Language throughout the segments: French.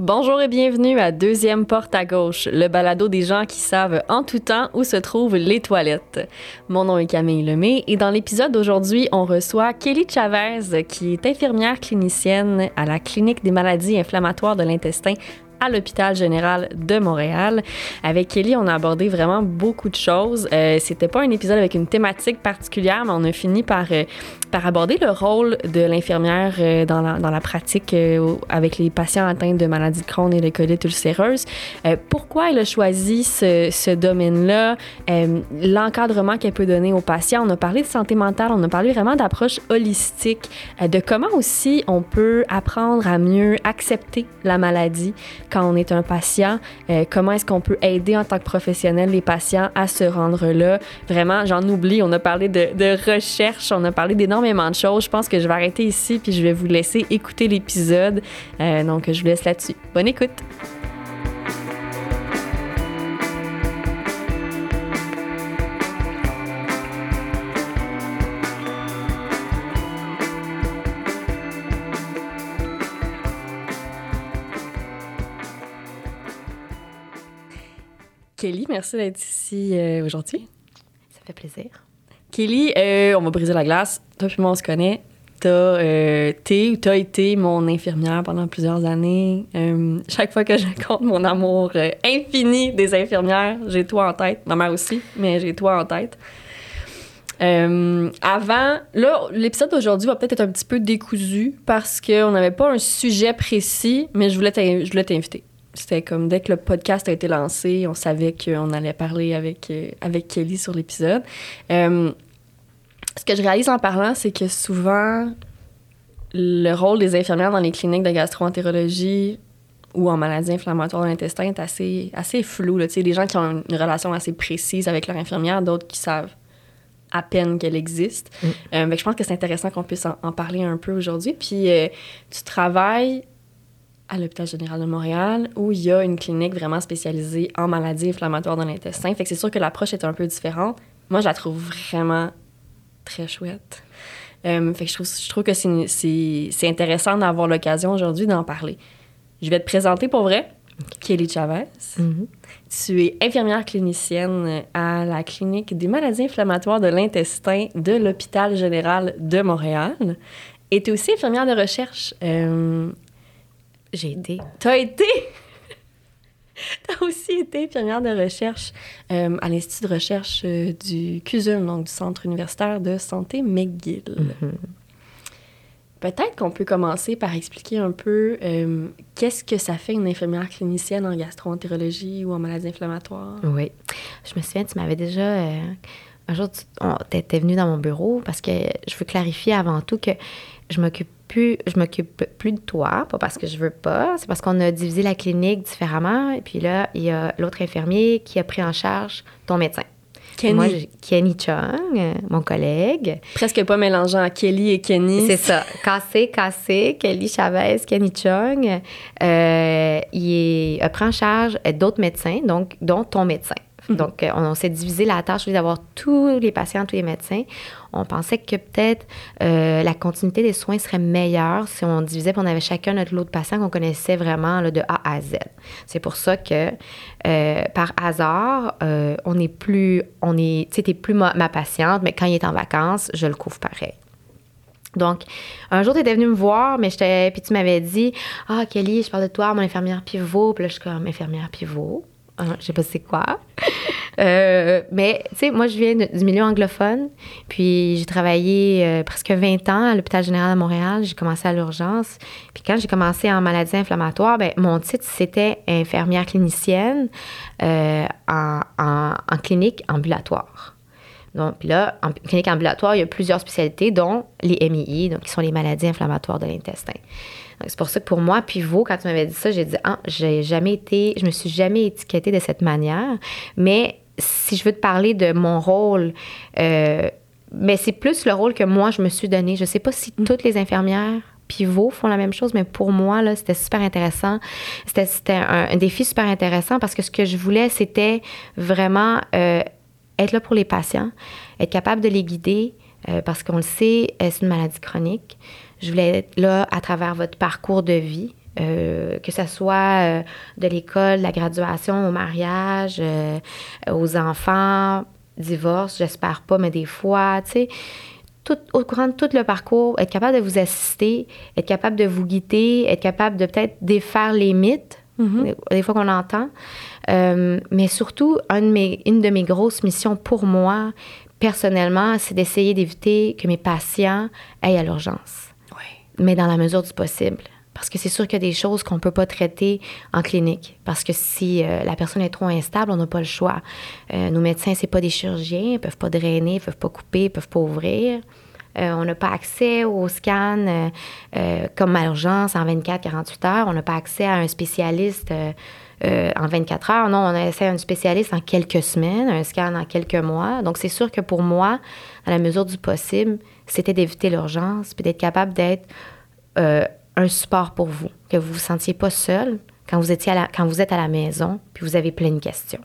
Bonjour et bienvenue à Deuxième Porte à gauche, le balado des gens qui savent en tout temps où se trouvent les toilettes. Mon nom est Camille Lemay et dans l'épisode d'aujourd'hui, on reçoit Kelly Chavez, qui est infirmière clinicienne à la Clinique des maladies inflammatoires de l'intestin à l'hôpital général de Montréal. Avec Kelly, on a abordé vraiment beaucoup de choses. Euh, C'était pas un épisode avec une thématique particulière, mais on a fini par, euh, par aborder le rôle de l'infirmière euh, dans, la, dans la pratique euh, avec les patients atteints de maladies de Crohn et de colite ulcéreuse. Pourquoi elle a choisi ce, ce domaine-là, l'encadrement qu'elle peut donner aux patients. On a parlé de santé mentale, on a parlé vraiment d'approche holistique, de comment aussi on peut apprendre à mieux accepter la maladie quand on est un patient, euh, comment est-ce qu'on peut aider en tant que professionnel les patients à se rendre là? Vraiment, j'en oublie, on a parlé de, recherche, on a parlé d'énormément de choses. Je pense que je vais arrêter ici puis je vais vous laisser écouter l'épisode. Euh, donc, je vous laisse là-dessus. Bonne écoute! Kelly, merci d'être ici euh, aujourd'hui. Ça fait plaisir. Kelly, euh, on va briser la glace. Toi puis moi, on se connaît. T'as euh, t'es ou t'as été mon infirmière pendant plusieurs années. Euh, chaque fois que je compte mon amour infini des infirmières, j'ai toi en tête. Ma mère aussi, mais j'ai toi en tête. Euh, avant, là, l'épisode d'aujourd'hui va peut-être être un petit peu décousu parce qu'on n'avait pas un sujet précis, mais je voulais t'inviter. C'était comme dès que le podcast a été lancé, on savait qu'on allait parler avec, euh, avec Kelly sur l'épisode. Euh, ce que je réalise en parlant, c'est que souvent, le rôle des infirmières dans les cliniques de gastroentérologie ou en maladies inflammatoires de l'intestin est assez, assez flou. Là. Des gens qui ont une relation assez précise avec leur infirmière, d'autres qui savent à peine qu'elle existe. Mm. Euh, que je pense que c'est intéressant qu'on puisse en, en parler un peu aujourd'hui. Puis euh, tu travailles à l'hôpital général de Montréal où il y a une clinique vraiment spécialisée en maladies inflammatoires de l'intestin. Fait que c'est sûr que l'approche est un peu différente. Moi, je la trouve vraiment très chouette. Euh, fait que je trouve, je trouve que c'est- intéressant d'avoir l'occasion aujourd'hui d'en parler. Je vais te présenter pour vrai, Kelly Chavez. Mhm. Tu es infirmière clinicienne à la clinique des maladies inflammatoires de l'intestin de l'hôpital général de Montréal. Et tu es aussi infirmière de recherche. Euh, J'ai été. T'as été? T'as aussi été infirmière de recherche euh, à l'Institut de recherche euh, du CUSUM, donc du Centre universitaire de santé McGill. Mhm. Peut-être qu'on peut commencer par expliquer un peu euh, qu'est-ce que ça fait une infirmière clinicienne en gastroentérologie ou en maladies inflammatoires. Oui. Je me souviens, tu m'avais déjà. un jour, tu étais venu dans mon bureau parce que je veux clarifier avant tout que je m'occupe plus, je m'occupe plus de toi, pas parce que je veux pas, c'est parce qu'on a divisé la clinique différemment. Et puis là, il y a l'autre infirmier qui a pris en charge ton médecin. Kenny. Moi, Kenny Chung, mon collègue. Presque pas mélangeant Kelly et Kenny. C'est ça. Cassé, cassé, Kelly Chavez, Kenny Chung. Euh, il est, prend en charge d'autres médecins, donc, dont ton médecin. Donc, euh, on, on s'est divisé la tâche au lieu d'avoir tous les patients, tous les médecins. On pensait que peut-être euh, la continuité des soins serait meilleure si on divisait puis on avait chacun notre lot de patients qu'on connaissait vraiment de A à Z. C'est pour ça que, euh, par hasard, euh, on n'est plus, on est, tu sais, plus ma, patiente, mais quand il est en vacances, je le couvre pareil. Donc, un jour, tu étais venu me voir, mais puis tu m'avais dit Ah, Kelly, je parle de toi, mon infirmière pivot. Puis là, je suis comme infirmière pivot? Ah, je sais pas c'est quoi. Euh, mais, tu sais, moi, je viens du milieu anglophone. Puis, j'ai travaillé euh, presque 20 ans à l'hôpital général de Montréal. J'ai commencé à l'urgence. Puis, quand j'ai commencé en maladie inflammatoire, ben, mon titre, c'était infirmière clinicienne euh, en, clinique ambulatoire. Donc, puis là, en clinique ambulatoire, il y a plusieurs spécialités, dont les MII, donc qui sont les maladies inflammatoires de l'intestin. Donc, c'est pour ça que pour moi, pivot, quand tu m'avais dit ça, j'ai dit, ah, j'ai jamais été, je me suis jamais étiquetée de cette manière. Mais si je veux te parler de mon rôle, euh, mais c'est plus le rôle que moi, je me suis donné. Je sais pas si toutes les infirmières pivots font la même chose, mais pour moi, là, c'était super intéressant. C'était, c'était un, défi super intéressant parce que ce que je voulais, c'était vraiment euh, être là pour les patients, être capable de les guider, euh, parce qu'on le sait, c'est une maladie chronique. Je voulais être là à travers votre parcours de vie, euh, que ce soit de l'école, la graduation, au mariage, aux enfants, divorce, j'espère pas, mais des fois, tu sais, tout, au courant de tout le parcours, être capable de vous assister, être capable de vous guider, être capable de peut-être défaire les mythes, mm-hmm. des fois qu'on entend. Euh, mais surtout, une de, mes, une de mes grosses missions pour moi, personnellement, c'est d'essayer d'éviter que mes patients aillent à l'urgence. Oui. Mais dans la mesure du possible. Parce que c'est sûr qu'il y a des choses qu'on ne peut pas traiter en clinique. Parce que si euh, la personne est trop instable, on n'a pas le choix. Euh, nos médecins, c'est pas des chirurgiens, ils peuvent pas drainer, ils peuvent pas couper, ils peuvent pas ouvrir. Euh, on n'a pas accès aux scans comme à l'urgence en 24-48 heures. On n'a pas accès à un spécialiste en 24 heures. Non, on a accès à un spécialiste en quelques semaines, un scan en quelques mois. Donc, c'est sûr que pour moi, à la mesure du possible, c'était d'éviter l'urgence puis d'être capable d'être un support pour vous, que vous vous sentiez pas seul quand vous, étiez quand vous êtes à la maison, puis vous avez plein de questions.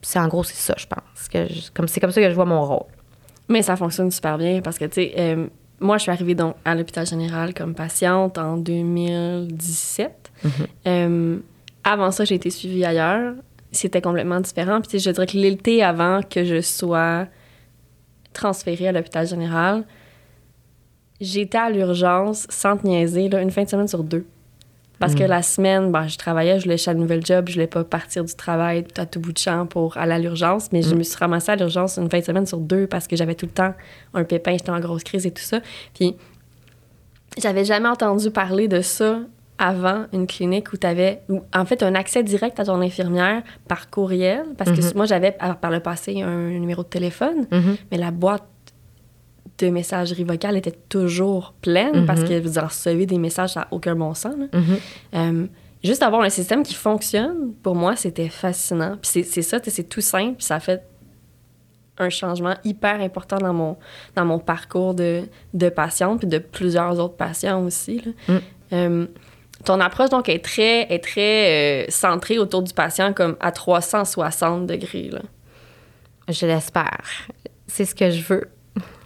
C'est en gros, c'est ça, je pense. Que comme, c'est comme ça que je vois mon rôle. Mais ça fonctionne super bien parce que, tu sais, euh, moi, je suis arrivée donc à l'hôpital général comme patiente en 2017. Mm-hmm. Euh, avant ça, j'ai été suivie ailleurs. C'était complètement différent. Puis, je dirais que l'été avant que je sois transférée à l'hôpital général, j'étais à l'urgence sans te niaiser, là, une fin de semaine sur deux. Parce que mm. la semaine, ben, je travaillais, je voulais un nouvel job, je voulais pas partir du travail à tout bout de champ pour aller à l'urgence, mais je mm. me suis ramassée à l'urgence une fin de semaine sur deux parce que j'avais tout le temps un pépin, j'étais en grosse crise et tout ça. Puis j'avais jamais entendu parler de ça avant une clinique où tu avais, en fait, un accès direct à ton infirmière par courriel, parce que mm-hmm. moi, j'avais par le passé un numéro de téléphone, mais la boîte de messagerie vocale était toujours pleine parce mhm. que vous recevez des messages à aucun bon sens. Mhm. Euh, juste avoir un système qui fonctionne, pour moi, c'était fascinant. Puis c'est ça, c'est tout simple, puis ça a fait un changement hyper important dans mon, dans mon parcours de, de patiente, puis de plusieurs autres patients aussi. Mm. Euh, ton approche, donc, est très, est très euh, centrée autour du patient, comme à 360 degrés. Là. Je l'espère. C'est ce que je veux.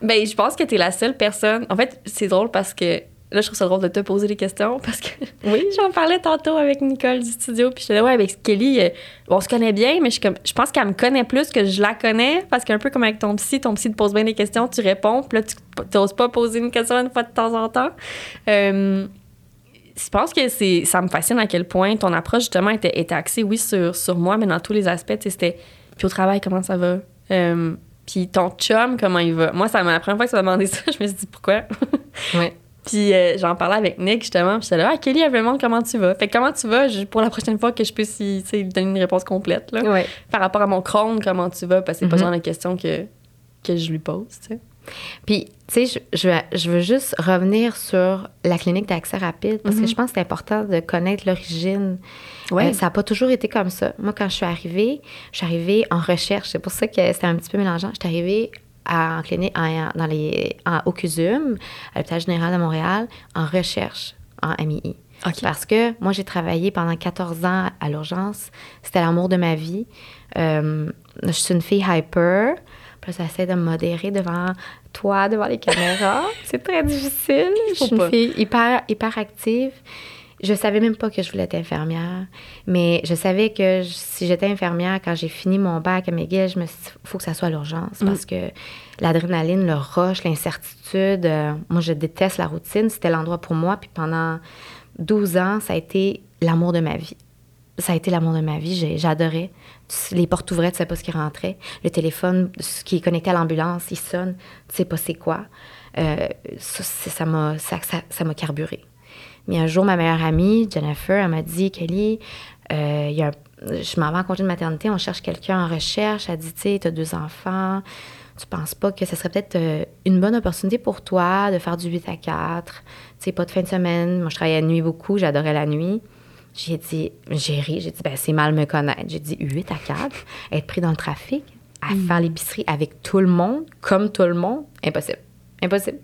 Ben, je pense que tu es la seule personne. En fait, c'est drôle parce que là, je trouve ça drôle de te poser des questions parce que oui, j'en parlais tantôt avec Nicole du studio. Puis je disais, ouais, avec Kelly, euh, on se connaît bien, mais je, comme, je pense qu'elle me connaît plus que je la connais parce qu'un peu comme avec ton psy, ton psy te pose bien des questions, tu réponds, puis là, tu n'oses pas poser une question une fois de temps en temps. Euh, je pense que c'est ça me fascine à quel point ton approche, justement, était, était axée, oui, sur, sur moi, mais dans tous les aspects. C'était, puis au travail, comment ça va? Euh, puis ton chum, comment il va? Moi, ça m'a la première fois que tu m'as demandé ça, je me suis dit pourquoi? ouais. Puis euh, j'en parlais avec Nick justement, puis j'étais là, ah, Kelly, elle me demande comment tu vas. Fait que comment tu vas pour la prochaine fois que je puisse lui donner une réponse complète, là. Ouais. Par rapport à mon crâne, comment tu vas, parce que c'est pas mm-hmm. genre la question que, que je lui pose. Puis, tu sais, je, je, veux juste revenir sur la clinique d'accès rapide parce que mm-hmm. je pense que c'est important de connaître l'origine. Ouais. Euh, ça n'a pas toujours été comme ça. Moi, quand je suis arrivée, je suis arrivée en recherche. C'est pour ça que c'était un petit peu mélangeant. Je suis arrivée en clinique, dans les, au CUSUM, à l'hôpital général de Montréal, en recherche, en MII. Parce que moi, j'ai travaillé pendant 14 ans à l'urgence. C'était l'amour de ma vie. Euh, je suis une fille hyper. Puis ça essaie de me modérer devant toi, devant les caméras. c'est très difficile. Je suis une fille hyper, hyper active. Je savais même pas que je voulais être infirmière, mais je savais que si j'étais infirmière, quand j'ai fini mon bac à McGill, je me suis dit, faut que ça soit l'urgence mm. parce que l'adrénaline, le rush, l'incertitude, euh, moi, je déteste la routine. C'était l'endroit pour moi. Puis pendant 12 ans, ça a été l'amour de ma vie. Ça a été l'amour de ma vie. J'adorais les portes ouvraient, tu sais pas ce qui rentrait. Le téléphone ce qui est connecté à l'ambulance, il sonne, tu sais pas c'est quoi. Euh, ça m'a ça, ça, m'a carburé. Mais un jour, ma meilleure amie, Jennifer, elle m'a dit, Kelly, euh, y a je m'en vais en congé de maternité, on cherche quelqu'un en recherche. Elle dit, tu sais, tu as deux enfants, tu penses pas que ce serait peut-être euh, une bonne opportunité pour toi de faire du 8 à 4, tu sais, pas de fin de semaine. Moi, je travaillais la nuit beaucoup, j'adorais la nuit. J'ai dit, j'ai ri, j'ai dit, ben, c'est mal me connaître. J'ai dit, 8 à 4, être pris dans le trafic, à mm. faire l'épicerie avec tout le monde, comme tout le monde, impossible. Impossible.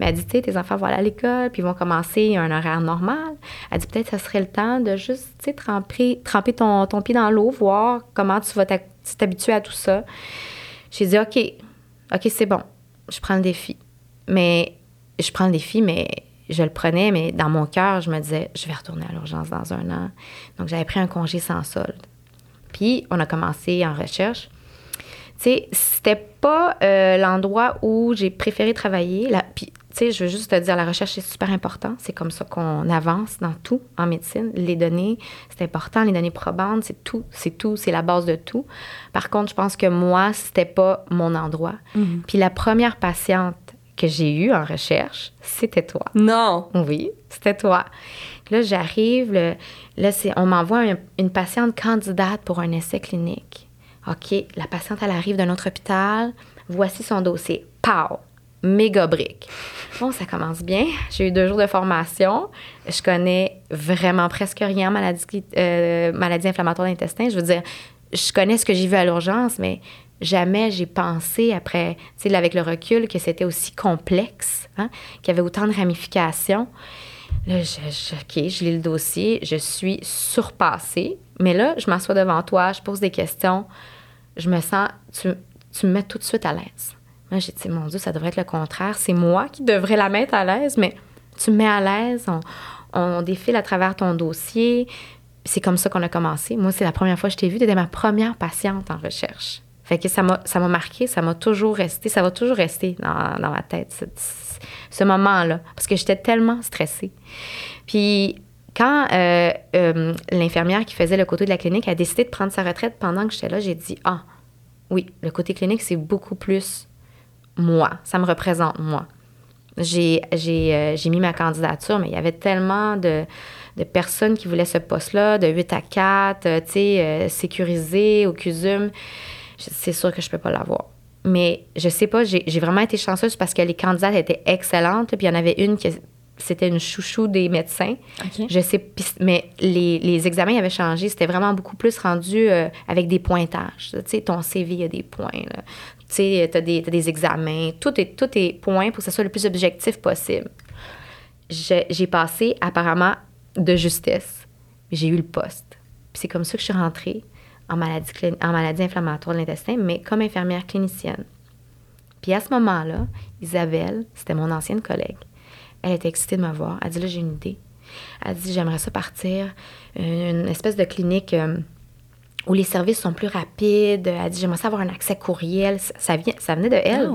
Mais elle dit, tu sais, tes enfants vont aller à l'école, puis ils vont commencer un horaire normal. Elle dit, peut-être que ça serait le temps de juste, tu sais, tremper, tremper ton, ton pied dans l'eau, voir comment tu vas t'habituer à tout ça. J'ai dit, OK, OK, c'est bon. Je prends le défi. Mais je prends le défi, mais je le prenais, mais dans mon cœur, je me disais, je vais retourner à l'urgence dans un an. Donc, j'avais pris un congé sans solde. Puis, on a commencé en recherche. Sais, c'était pas euh, l'endroit où j'ai préféré travailler. La, puis, tu sais, je veux juste te dire, la recherche, c'est super important. C'est comme ça qu'on avance dans tout en médecine. Les données, c'est important. Les données probantes, c'est tout. C'est tout. C'est la base de tout. Par contre, je pense que moi, c'était pas mon endroit. Mhm. Puis la première patiente que j'ai eue en recherche, c'était toi. Non! Oui, c'était toi. Là, j'arrive, le- là, c'est, on m'envoie un- une patiente candidate pour un essai clinique. OK, la patiente, elle arrive d'un autre hôpital. Voici son dossier. Pow! Méga brique. Bon, ça commence bien. J'ai eu deux jours de formation. Je connais vraiment presque rien en maladie, euh, inflammatoire de l'intestin. Je veux dire, je connais ce que j'ai vu à l'urgence, mais jamais j'ai pensé après, tu sais, avec le recul, que c'était aussi complexe, hein, qu'il y avait autant de ramifications. Là, je- OK, je lis le dossier, je suis surpassée. Mais là, je m'assois devant toi, je pose des questions. Je me sens, tu, tu me mets tout de suite à l'aise. Moi, j'ai dit, mon Dieu, ça devrait être le contraire. C'est moi qui devrais la mettre à l'aise, mais tu me mets à l'aise, on, on défile à travers ton dossier. C'est comme ça qu'on a commencé. Moi, c'est la première fois que je t'ai vue. Tu étais ma première patiente en recherche. Fait que ça m'a, ça m'a marqué, ça m'a toujours resté, ça va toujours rester dans, dans ma tête, ce, ce moment-là, parce que j'étais tellement stressée. Puis quand euh, euh, l'infirmière qui faisait le côté de la clinique a décidé de prendre sa retraite pendant que j'étais là, j'ai dit Ah, oui, le côté clinique, c'est beaucoup plus moi. Ça me représente moi. J'ai, euh, mis ma candidature, mais il y avait tellement de, de personnes qui voulaient ce poste-là, de 8 à 4, euh, tu sais, sécurisé au CUSUM. C'est sûr que je peux pas l'avoir. Mais je sais pas, j'ai vraiment été chanceuse parce que les candidates étaient excellentes. Puis il y en avait une qui c'était une chouchou des médecins. Je sais, mais les, les examens avaient changé. C'était vraiment beaucoup plus rendu euh, avec des pointages. Tu sais, ton CV, il y a des points. là. Tu sais, t'as des, t'as des examens. Tout est, tout est point pour que ce soit le plus objectif possible. J'ai j'ai passé apparemment de justesse. J'ai eu le poste. Puis c'est comme ça que je suis rentrée en maladie, en maladie inflammatoire de l'intestin, mais comme infirmière clinicienne. Puis à ce moment-là, Isabelle, c'était mon ancienne collègue, elle était excitée de me voir. Elle dit là, j'ai une idée. Elle dit j'aimerais ça partir une, espèce de clinique euh, où les services sont plus rapides. Elle dit j'aimerais ça avoir un accès courriel. Ça, vient, ça venait de elle. Ah,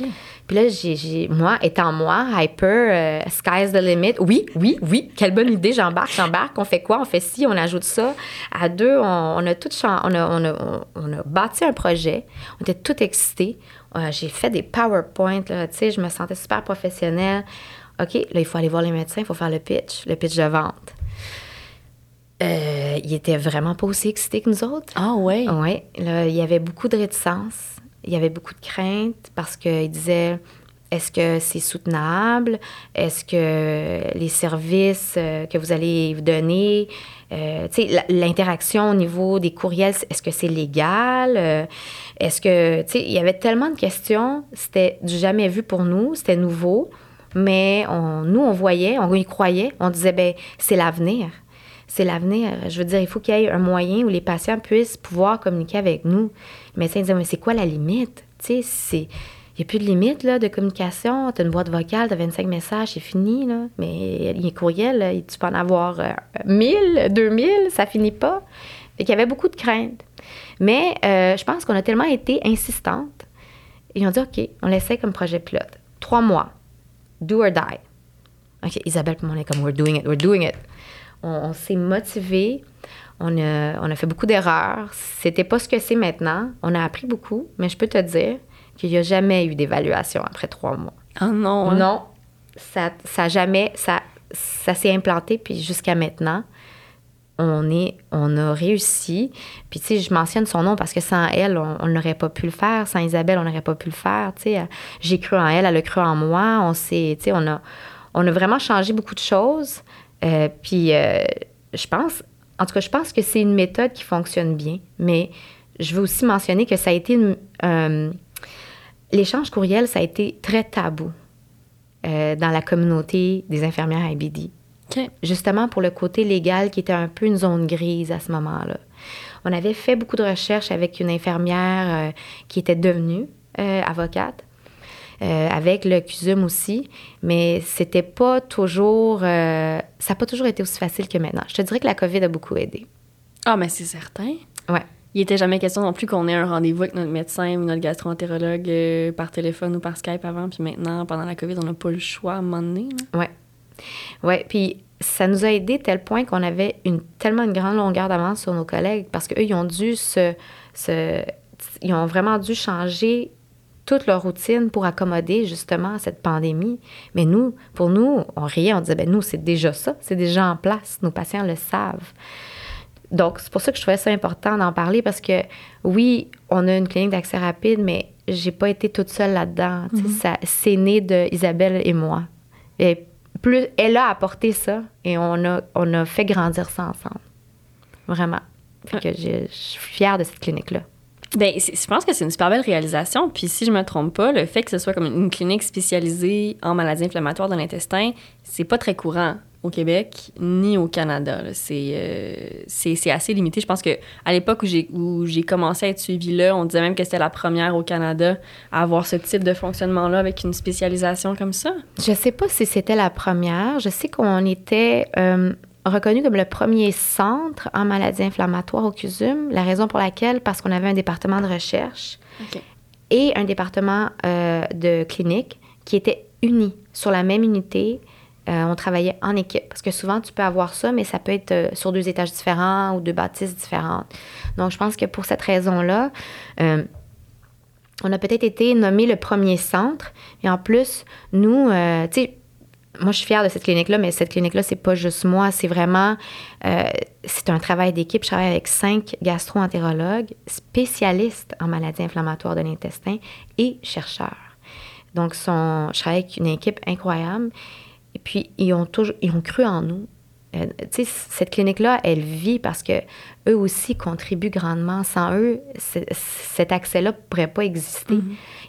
OK. Puis là, j'ai, j'ai- moi, étant moi, hyper, euh, sky's the limit. Oui, oui, oui, quelle bonne idée, j'embarque, j'embarque. On fait quoi? On fait ci, on ajoute ça. À deux, on, on a tout on a, on, a, on- a bâti un projet. On était tout excités. Euh, j'ai fait des PowerPoint, tu sais, je me sentais super professionnelle. OK, là, il faut aller voir les médecins, il faut faire le pitch, le pitch de vente. Euh, ils étaient vraiment pas aussi excités que nous autres. Ah. Oui, là, il y avait beaucoup de réticence, il y avait beaucoup de crainte parce qu'ils disaient est-ce que c'est soutenable? Est-ce que les services euh, que vous allez vous donner, euh, l'interaction au niveau des courriels, est-ce que c'est légal? Euh, Est-ce que, tu sais, il y avait tellement de questions, c'était du jamais vu pour nous, c'était nouveau, mais nous, on voyait, on y croyait, on disait, ben c'est l'avenir c'est l'avenir. Je veux dire, il faut qu'il y ait un moyen où les patients puissent pouvoir communiquer avec nous. Le médecin disait, mais c'est quoi la limite? Tu sais, c'est... Il n'y a plus de limite là, de communication. Tu as une boîte vocale, tu as 25 messages, c'est fini. Là. Mais les courriels, là, tu peux en avoir euh, 1000, 2000, ça finit pas. Fait qu'il y avait beaucoup de craintes. Mais euh, je pense qu'on a tellement été insistantes. Ils ont dit, OK, on l'essaie comme projet pilote. Trois mois. Do or die. OK, Isabelle, puis moi, on est comme, we're doing it, we're doing it. On, on s'est motivé. On a, on a fait beaucoup d'erreurs. C'était pas ce que c'est maintenant. On a appris beaucoup, mais je peux te dire qu'il n'y a jamais eu d'évaluation après trois mois. Ah, non. hein? Non, ça, ça jamais, ça, ça s'est implanté, puis jusqu'à maintenant, on est, on a réussi. Puis tu sais, je mentionne son nom parce que sans elle, on n'aurait pas pu le faire. Sans Isabelle, on n'aurait pas pu le faire. Tu sais, j'ai cru en elle, elle a cru en moi. On s'est, tu sais, on a, on a vraiment changé beaucoup de choses. Euh, puis euh, je pense, en tout cas, je pense que c'est une méthode qui fonctionne bien. Mais je veux aussi mentionner que ça a été euh, l'échange courriel, ça a été très tabou dans la communauté des infirmières IBD. Justement pour le côté légal qui était un peu une zone grise à ce moment-là. On avait fait beaucoup de recherches avec une infirmière euh, qui était devenue euh, avocate. euh, avec le CUSUM aussi, mais c'était pas toujours, ça n'a pas toujours été aussi facile que maintenant. Je te dirais que la COVID a beaucoup aidé. Ah, mais c'est certain. Ouais. Il n'était jamais question non plus qu'on ait un rendez-vous avec notre médecin ou notre gastroentérologue par téléphone ou par Skype avant, puis maintenant, pendant la COVID, on n'a pas le choix à un moment donné. là. Ouais. Ouais, puis ça nous a aidé tel point qu'on avait une, tellement une grande longueur d'avance sur nos collègues parce qu'eux, ils ont dû se, se- Ils ont vraiment dû changer toute leur routine pour accommoder justement à cette pandémie. Mais nous, pour nous, on riait, on disait, ben nous, c'est déjà ça, c'est déjà en place, nos patients le savent. Donc, c'est pour ça que je trouvais ça important d'en parler parce que, oui, on a une clinique d'accès rapide, mais j'ai pas été toute seule là-dedans. Ça- C'est né de Isabelle et moi. Et plus, elle a apporté ça et on a, fait grandir ça ensemble. Vraiment. Fait je suis fière de cette clinique-là. Ben, je pense que c'est une super belle réalisation. Puis si je me trompe pas, le fait que ce soit comme une clinique spécialisée en maladies inflammatoires de l'intestin, c'est pas très courant au Québec ni au Canada. C'est euh, assez limité. Je pense que à l'époque où j'ai commencé à être suivie là, on disait même que c'était la première au Canada à avoir ce type de fonctionnement-là avec une spécialisation comme ça. Je sais pas si c'était la première. Je sais qu'on était euh, reconnu comme le premier centre en maladies inflammatoires au CUSUM. La raison pour laquelle, parce qu'on avait un département de recherche et un département euh, de clinique qui étaient unis sur la même unité. Euh, on travaillait en équipe. Parce que souvent, tu peux avoir ça, mais ça peut être euh, sur deux étages différents ou deux bâtisses différentes. Donc, je pense que pour cette raison-là, euh, on a peut-être été nommé le premier centre. Et en plus, nous, tu sais, moi, je suis fière de cette clinique-là, mais cette clinique-là, c'est pas juste moi, c'est vraiment, c'est un travail d'équipe. Je travaille avec cinq gastro-entérologues spécialistes en maladies inflammatoires de l'intestin et chercheurs. Donc, je travaille avec une équipe incroyable. Puis, ils ont, toujours, ils ont cru en nous. Euh, tu sais, cette clinique-là, elle vit parce que eux aussi contribuent grandement. Sans eux, cet accès-là ne pourrait pas exister.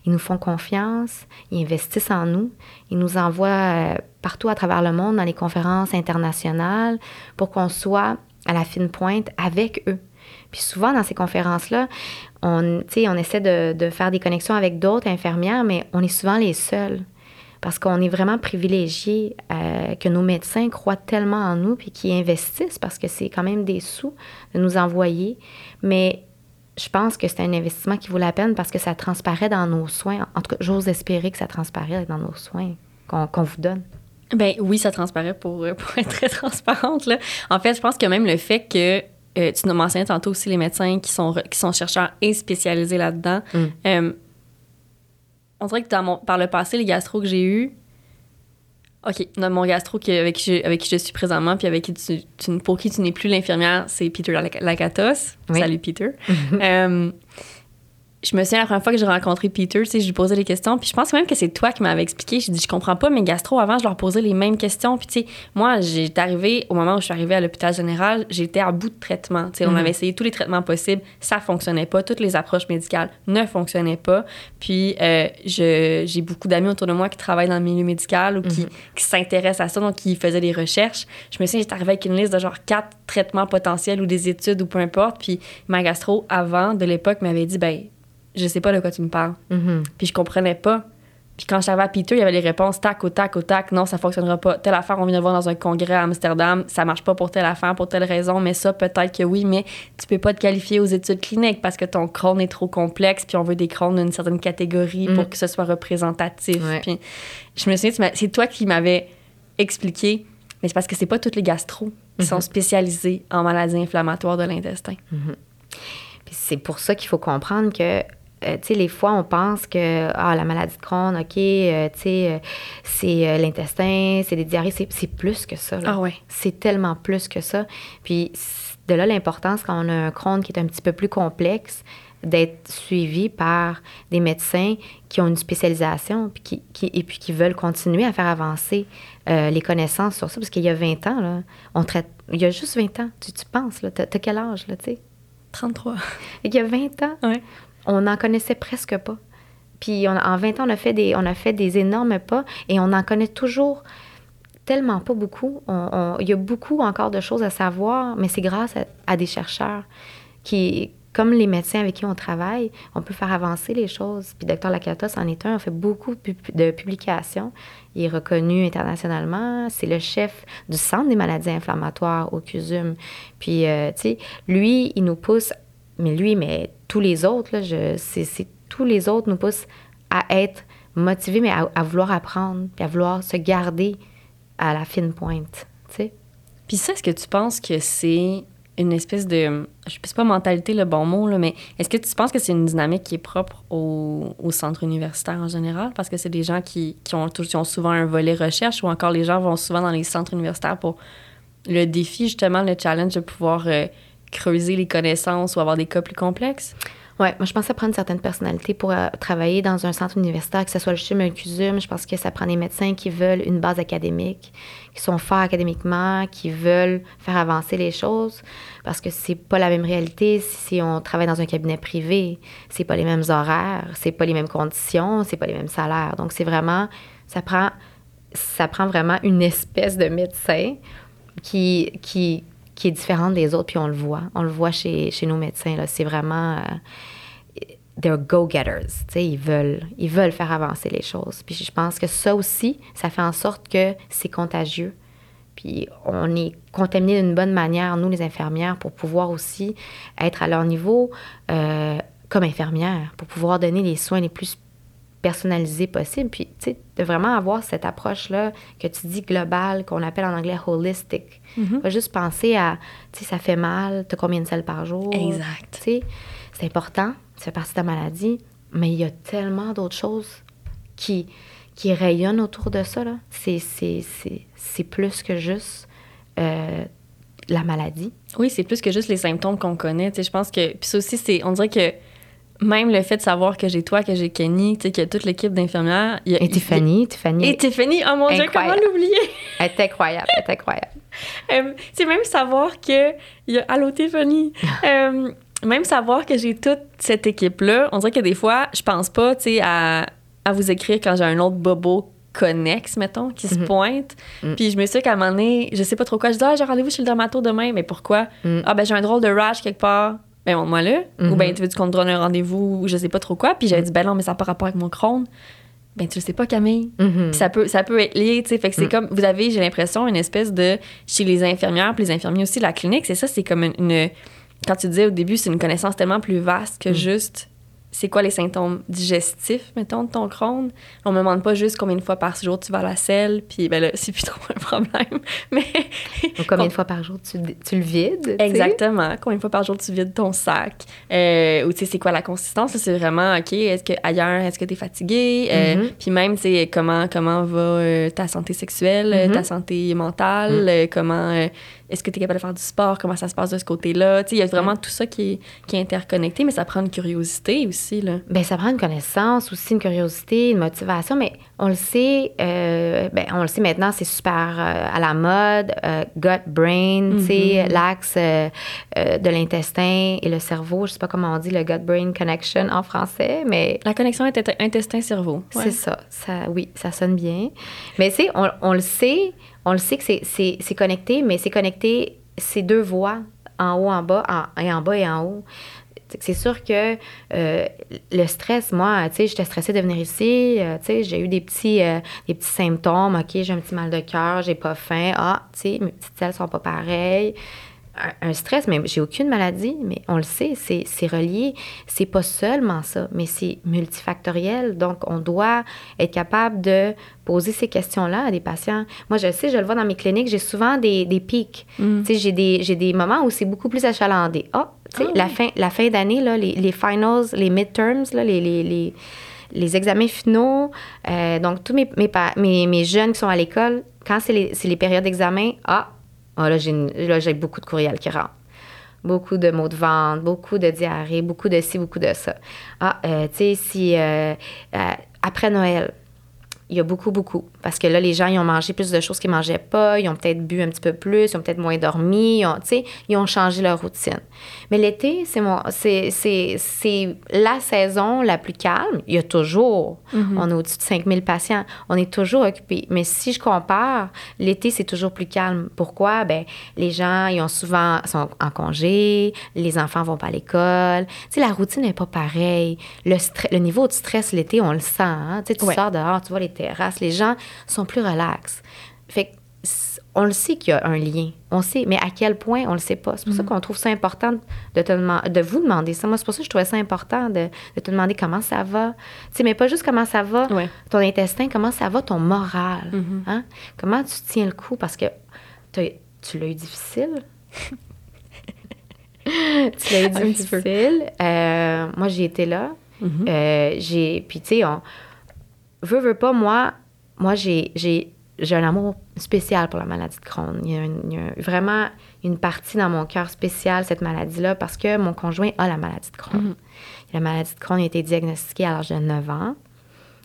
Ils nous font confiance, ils investissent en nous, ils nous envoient euh, partout à travers le monde dans les conférences internationales pour qu'on soit à la fine pointe avec eux. Puis souvent, dans ces conférences-là, on, on essaie de, de faire des connexions avec d'autres infirmières, mais on est souvent les seuls. Parce qu'on est vraiment privilégiés euh, que nos médecins croient tellement en nous puis qu'ils investissent parce que c'est quand même des sous de nous envoyer. Mais je pense que c'est un investissement qui vaut la peine parce que ça transparaît dans nos soins. En tout cas, j'ose espérer que ça transparaît dans nos soins qu'on vous donne. Ben oui, ça transparaît pour, euh, pour être très transparente. Là. En fait, je pense que même le fait que euh, tu nous mentionnais tantôt aussi les médecins qui sont, qui sont chercheurs et spécialisés là-dedans. Mm. Euh, on dirait que dans mon, par le passé, les gastros que j'ai eus, OK, mon gastro qui- avec, qui je, avec qui je suis présentement, puis avec qui tu, tu- pour qui tu n'es plus l'infirmière, c'est Peter Lakatos. Oui. Salut Peter. Euh, je me souviens la première fois que j'ai rencontré Peter, tu sais, je lui posais des questions, puis je pense même que c'est toi qui m'avais expliqué. J'ai dit, je comprends pas mes gastro avant, je leur posais les mêmes questions. Puis, tu sais, moi, j'étais arrivée, au moment où je suis arrivée à l'hôpital général, j'étais à bout de traitement. Tu sais, on Mhm. avait essayé tous les traitements possibles, ça fonctionnait pas. Toutes les approches médicales ne fonctionnaient pas. Puis, euh, j'ai beaucoup d'amis autour de moi qui travaillent dans le milieu médical ou qui, Mhm. qui s'intéressent à ça, donc qui faisaient des recherches. Je me souviens, j'étais arrivée avec une liste de genre quatre traitements potentiels ou des études ou peu importe. Puis, ma gastro, avant, de l'époque, m'avait dit, ben, je sais pas de quoi tu me parles. Mhm. Puis je comprenais pas. Puis quand j'arrivais à Peter, il y avait les réponses tac au tac au tac. Non, ça fonctionnera pas. Telle affaire, on vient de voir dans un congrès à Amsterdam, ça marche pas pour telle affaire, pour telle raison, mais ça, peut-être que oui, mais tu peux pas te qualifier aux études cliniques parce que ton crâne est trop complexe, puis on veut des crânes d'une certaine catégorie pour Mm. que ce soit représentatif. Ouais. Puis je me souviens, c'est toi qui m'avais expliqué, mais c'est parce que c'est pas toutes les gastros qui sont spécialisés en maladies inflammatoires de l'intestin. Puis c'est pour ça qu'il faut comprendre que, euh, tu sais, les fois, on pense que ah, la maladie de Crohn, OK, euh, tu sais, euh, c'est l'intestin, c'est des diarrhées, c'est c'est plus que ça. là. Ah ouais. C'est tellement plus que ça. Puis de là l'importance quand on a un Crohn qui est un petit peu plus complexe d'être suivi par des médecins qui ont une spécialisation puis qui, qui- et puis qui veulent continuer à faire avancer euh, les connaissances sur ça. Parce qu'il y a 20 ans, là, on traite... Il y a juste 20 ans, tu, tu penses, là, t'as t'as quel âge, là, tu sais? 33. Il y a 20 ans, Ouais. On n'en connaissait presque pas. Puis on- en 20 ans, on a, fait des, on a fait des énormes pas et on en connaît toujours tellement pas beaucoup. Il y a beaucoup encore de choses à savoir, mais c'est grâce à, à des chercheurs qui, comme les médecins avec qui on travaille, on peut faire avancer les choses. Puis Dr. Lakatos en est un, on fait beaucoup de publications. Il est reconnu internationalement. C'est le chef du Centre des maladies inflammatoires au CUSUM. Puis, euh, tu sais, lui, il nous pousse, mais lui, mais tous les autres, là, je, c'est, tous les autres nous poussent à être motivés, mais à, vouloir apprendre, puis à vouloir se garder à la fine pointe, tu sais. Puis ça, est-ce que tu penses que c'est une espèce de. Je sais pas mentalité le bon mot, là, mais est-ce que tu penses que c'est une dynamique qui est propre au, au centre universitaire en général? Parce que c'est des gens qui, qui, ont, qui ont souvent un volet recherche ou encore les gens vont souvent dans les centres universitaires pour le défi, justement, le challenge de pouvoir euh, creuser les connaissances ou avoir des cas plus complexes? Oui, moi, je pense que ça prend une certaine personnalité pour euh, travailler dans un centre universitaire, que ce soit le CHUM, le CUSUM. Je pense que ça prend des médecins qui veulent une base académique, qui sont forts académiquement, qui veulent faire avancer les choses, parce que c'est pas la même réalité si on travaille dans un cabinet privé. C'est pas les mêmes horaires, c'est pas les mêmes conditions, c'est pas les mêmes salaires. Donc, c'est vraiment, ça prend, ça prend vraiment une espèce de médecin qui, qui, qui est différente des autres, puis on le voit. On le voit chez, chez nos médecins. C'est vraiment. Euh, they're go-getters. Ils veulent, ils veulent faire avancer les choses. Puis je pense que ça aussi, ça fait en sorte que c'est contagieux. Puis on est contaminé d'une bonne manière, nous, les infirmières, pour pouvoir aussi être à leur niveau euh, comme infirmières, pour pouvoir donner les soins les plus personnalisé possible. Puis, tu sais, de vraiment avoir cette approche-là que tu dis globale, qu'on appelle en anglais holistic. Mm Pas juste penser à, tu sais, ça fait mal, tu as combien de selles par jour? Exact. Tu sais, c'est important, ça fait partie de ta maladie, mais il y a tellement d'autres choses qui, qui rayonnent autour de ça, là. C'est plus que juste euh, la maladie. Oui, c'est plus que juste les symptômes qu'on connaît. Tu sais, je pense que... Puis ça aussi, c'est... On dirait que même le fait de savoir que j'ai toi, que j'ai Kenny, y a toute l'équipe d'infirmières. Et Tiffany, Tiffany. Et Tiffany, oh mon Dieu, comment l'oublier? Elle est incroyable, elle est incroyable. euh, même savoir que. Y a, Allô, Tiffany! euh, même savoir que j'ai toute cette équipe-là, on dirait que des fois, je pense pas, tu sais, à, à vous écrire quand j'ai un autre bobo connexe, mettons, qui se mhm. pointe. Mm. Puis je me suis dit qu'à un moment donné, je sais pas trop quoi, je dis, ah, j'ai rendez-vous chez le dermato demain, mais pourquoi? Mm. Ah, ben j'ai un drôle de rash quelque part ben montre-moi là. Ou ben mhm. tu veux qu'on te donne un rendez-vous ou je sais pas trop quoi. Puis j'avais dit, ben non, mais ça n'a pas rapport avec mon crâne. Ben tu le sais pas, Camille. Mhm. Puis ça peut, ça peut être lié, tu sais. Fait que c'est mm. comme, vous avez, j'ai l'impression, une espèce de, chez les infirmières, puis les infirmiers aussi, la clinique, c'est ça, c'est comme une, quand tu disais au début, c'est une connaissance tellement plus vaste que mm. juste c'est quoi les symptômes digestifs, mettons, de ton Crohn. On me demande pas juste combien de fois par jour tu vas à la selle, puis ben là, c'est plus trop un problème. Mais. combien de fois par jour tu, tu le vides? Exactement. Combien de fois par jour tu vides ton sac? Euh, ou tu sais, c'est quoi la consistance? C'est vraiment, OK, est-ce que ailleurs, est-ce que tu es fatigué? Euh, mm-hmm. Puis même, tu sais, comment, comment va euh, ta santé sexuelle, mm-hmm. ta santé mentale, mm. comment est-ce que tu es capable de faire du sport? Comment ça se passe de ce côté-là? Il y a vraiment tout ça qui est, qui est, interconnecté, mais ça prend une curiosité aussi. Là. Bien, ça prend une connaissance aussi, une curiosité, une motivation, mais on le sait, euh, ben, on le sait maintenant, c'est super euh, à la mode, euh, gut brain, sais, mm-hmm. l'axe de l'intestin et le cerveau. Je sais pas comment on dit le gut brain connection en français, mais la connexion intestin-cerveau. C'est ça, ça, oui, ça sonne bien. Mais tu on, on, le sait, on le sait que c'est connecté, mais c'est connecté, ces deux voies, en haut, en bas, et en bas et en haut. C'est sûr que euh, le stress, moi, tu sais, j'étais stressée de venir ici, euh, tu sais, j'ai eu des petits, euh, des petits symptômes, OK, j'ai un petit mal de cœur, j'ai pas faim, ah, tu sais, mes petites selles sont pas pareilles un stress, mais j'ai aucune maladie, mais on le sait, c'est relié. C'est pas seulement ça, mais c'est multifactoriel. Donc, on doit être capable de poser ces questions-là à des patients. Moi, je sais, je le vois dans mes cliniques, j'ai souvent des, des pics. Mm. J'ai des, des, moments où c'est beaucoup plus achalandé. Ah, sais, ah la, fin, la fin d'année, les, les finals, les midterms, là, les, les, les les examens finaux, euh, donc tous mes, mes, mes, jeunes qui sont à l'école, quand c'est les, les, périodes d'examen, ah, ah, là, j'ai beaucoup de courriels qui rentrent. Beaucoup de mots de vente, beaucoup de diarrhée, beaucoup de ci, beaucoup de ça. Ah, euh, tu sais, si euh, euh, après Noël, il y a beaucoup, beaucoup. Parce que là, les gens, ils ont mangé plus de choses qu'ils ne mangeaient pas, ils ont peut-être bu un petit peu plus, ils ont peut-être moins dormi, ils ont, ils ont changé leur routine. Mais l'été, c'est, mon, c'est, c'est, c'est la saison la plus calme. Il y a toujours, Mhm. on a au-dessus de 5000 patients, on est toujours occupé. Mais si je compare, l'été, c'est toujours plus calme. Pourquoi? Ben, les gens, ils ont souvent, sont en congé, les enfants vont pas à l'école. Tu sais, la routine n'est pas pareille. Le, stre- le niveau de stress l'été, on le sent. hein. Tu sais, tu Ouais. sors dehors, tu vois les terrasses, les gens sont plus relax. Fait on le sait qu'il y a un lien. On sait, mais à quel point, on le sait pas. C'est pour ça qu'on trouve ça important de, te de vous demander ça. Moi, c'est pour ça que je trouvais ça important de, de te demander comment ça va. Tu sais, mais pas juste comment ça va, Ouais. ton intestin, comment ça va, ton moral. hein? Comment tu tiens le coup? Parce que tu l'as eu difficile. tu l'as eu peu. difficile. Euh, moi, j'ai été là. Mhm. Euh, j'ai puis tu sais on veut veut pas moi moi j'ai j'ai j'ai un amour spécial pour la maladie de Crohn. Il y a, une- il y a vraiment une partie dans mon cœur spéciale cette maladie-là parce que mon conjoint a la maladie de Crohn. La maladie de Crohn a été diagnostiquée à l'âge de 9 ans.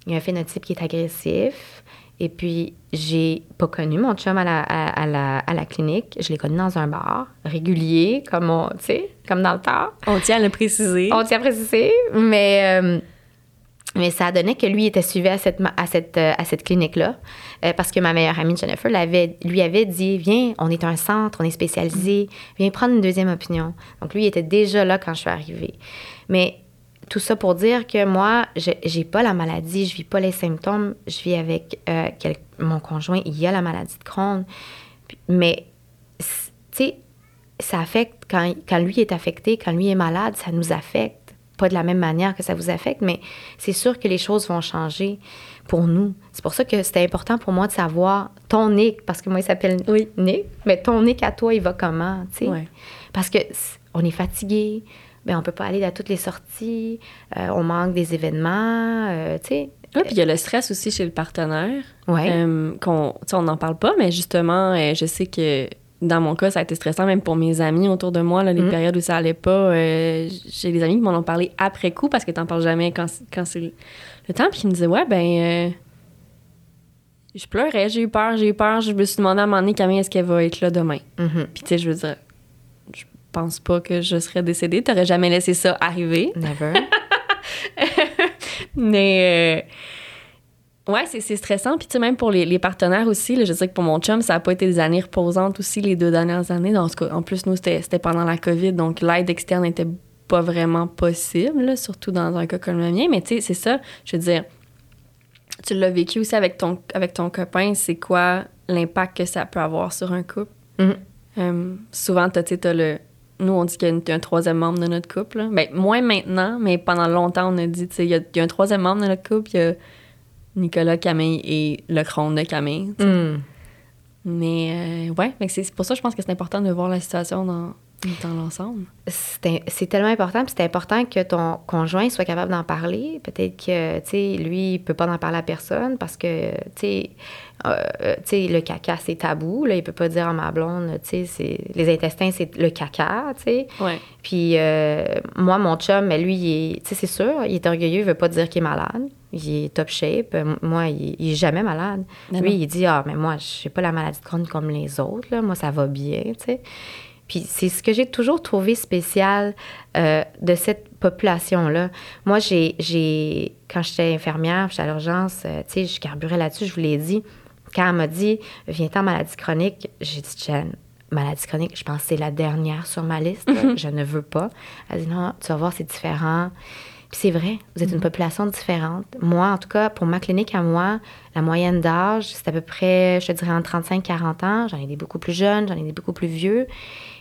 Il y a un phénotype qui est agressif. Et puis, j'ai pas connu mon chum à la, à, à la, à la clinique. Je l'ai connu dans un bar régulier, comme, on, comme dans le temps. On tient à le préciser. On tient à préciser, mais, euh, mais ça donné que lui était suivi à cette, à cette, euh, à cette clinique-là. euh, parce que ma meilleure amie Jennifer lui avait dit Viens, on est un centre, on est spécialisé, viens prendre une deuxième opinion. Donc lui, il était déjà là quand je suis arrivée. Mais tout ça pour dire que moi, je j'ai pas la maladie, je vis pas les symptômes, je vis avec euh, mon conjoint, il a la maladie de Crohn. Mais, tu sais, ça affecte, quand, quand lui est affecté, quand lui est malade, ça nous affecte. Pas de la même manière que ça vous affecte, mais c'est sûr que les choses vont changer pour nous. C'est pour ça que c'était important pour moi de savoir ton Nick, parce que moi, il s'appelle Oui. Nick, mais ton Nick à toi, il va comment, tu sais? Ouais. Parce que on est fatigué, ben on peut pas aller à toutes les sorties, euh, on manque des événements, euh, tu sais. Oui, puis il y a le stress aussi chez le partenaire. Ouais. Euh, qu'on, on n'en parle pas, mais justement, euh, je sais que dans mon cas, ça a été stressant, même pour mes amis autour de moi, là, les Mhm. périodes où ça allait pas. euh, j'ai des amis qui m'en ont parlé après coup parce que t'en parles jamais quand, c'est- quand c'est le, temps, puis qui me disaient, ouais, ben. euh, je pleurais, j'ai eu peur, j'ai eu peur. Je me suis demandé à un moment donné, Camille, est-ce qu'elle va être là demain? Mhm. Puis, tu sais, je veux dire, je pense pas que je serais décédée. T'aurais jamais laissé ça arriver. Never. Mais euh, ouais, c'est stressant. Puis tu sais, même pour les, les partenaires aussi, là, je sais que pour mon chum, ça n'a pas été des années reposantes aussi les deux dernières années. En, tout cas, en plus, nous, c'était pendant la COVID, donc l'aide externe n'était pas vraiment possible, là, surtout dans un cas comme le mien. Mais tu sais, c'est ça, je veux dire, tu l'as vécu aussi avec ton, avec ton copain, c'est quoi l'impact que ça peut avoir sur un couple? Mhm. Euh, souvent, tu sais, t'as le. Nous, on dit qu'il y a un troisième membre de notre couple. là. Ben, moins maintenant, mais pendant longtemps, on a dit, tu sais, il y, a- il y a un troisième membre de notre couple, il y a Nicolas, Camille et le crône de Camille. tu sais. Mm. Mais euh, ouais, mais c'est pour ça que je pense que c'est important de voir la situation dans, dans l'ensemble. c'est tellement important, puis c'est important que ton conjoint soit capable d'en parler. Peut-être que, tu sais, lui, il peut pas en parler à personne parce que, tu sais, euh, euh, tu sais, le caca, c'est tabou. Là, il peut pas dire à ma blonde, tu sais, c'est- les intestins, c'est le caca, tu sais. Ouais. Puis euh, moi, mon chum, mais lui, tu sais, c'est sûr, il est orgueilleux, il veut pas dire qu'il est malade. Il est top shape. Euh, Moi, il, il est jamais malade. Mais lui, non. il dit, ah, mais moi, je n'ai pas la maladie de Crohn comme les autres, là. Moi, ça va bien, tu sais. Puis c'est ce que j'ai toujours trouvé spécial euh, de cette population-là. Moi, j'ai, j'ai quand j'étais infirmière, j'étais à l'urgence, euh, tu sais, je carburais là-dessus, je vous l'ai dit. Quand elle m'a dit, viens-t'en maladie chronique, j'ai dit, Jen, maladie chronique, je pense que c'est la dernière sur ma liste. je ne veux pas. Elle dit, non, tu vas voir, c'est différent. Puis c'est vrai, vous êtes une population différente. Moi, en tout cas, pour ma clinique à moi, la moyenne d'âge, c'est à peu près, je te dirais, entre 35 et 40 ans. J'en ai des beaucoup plus jeunes, j'en ai des beaucoup plus vieux.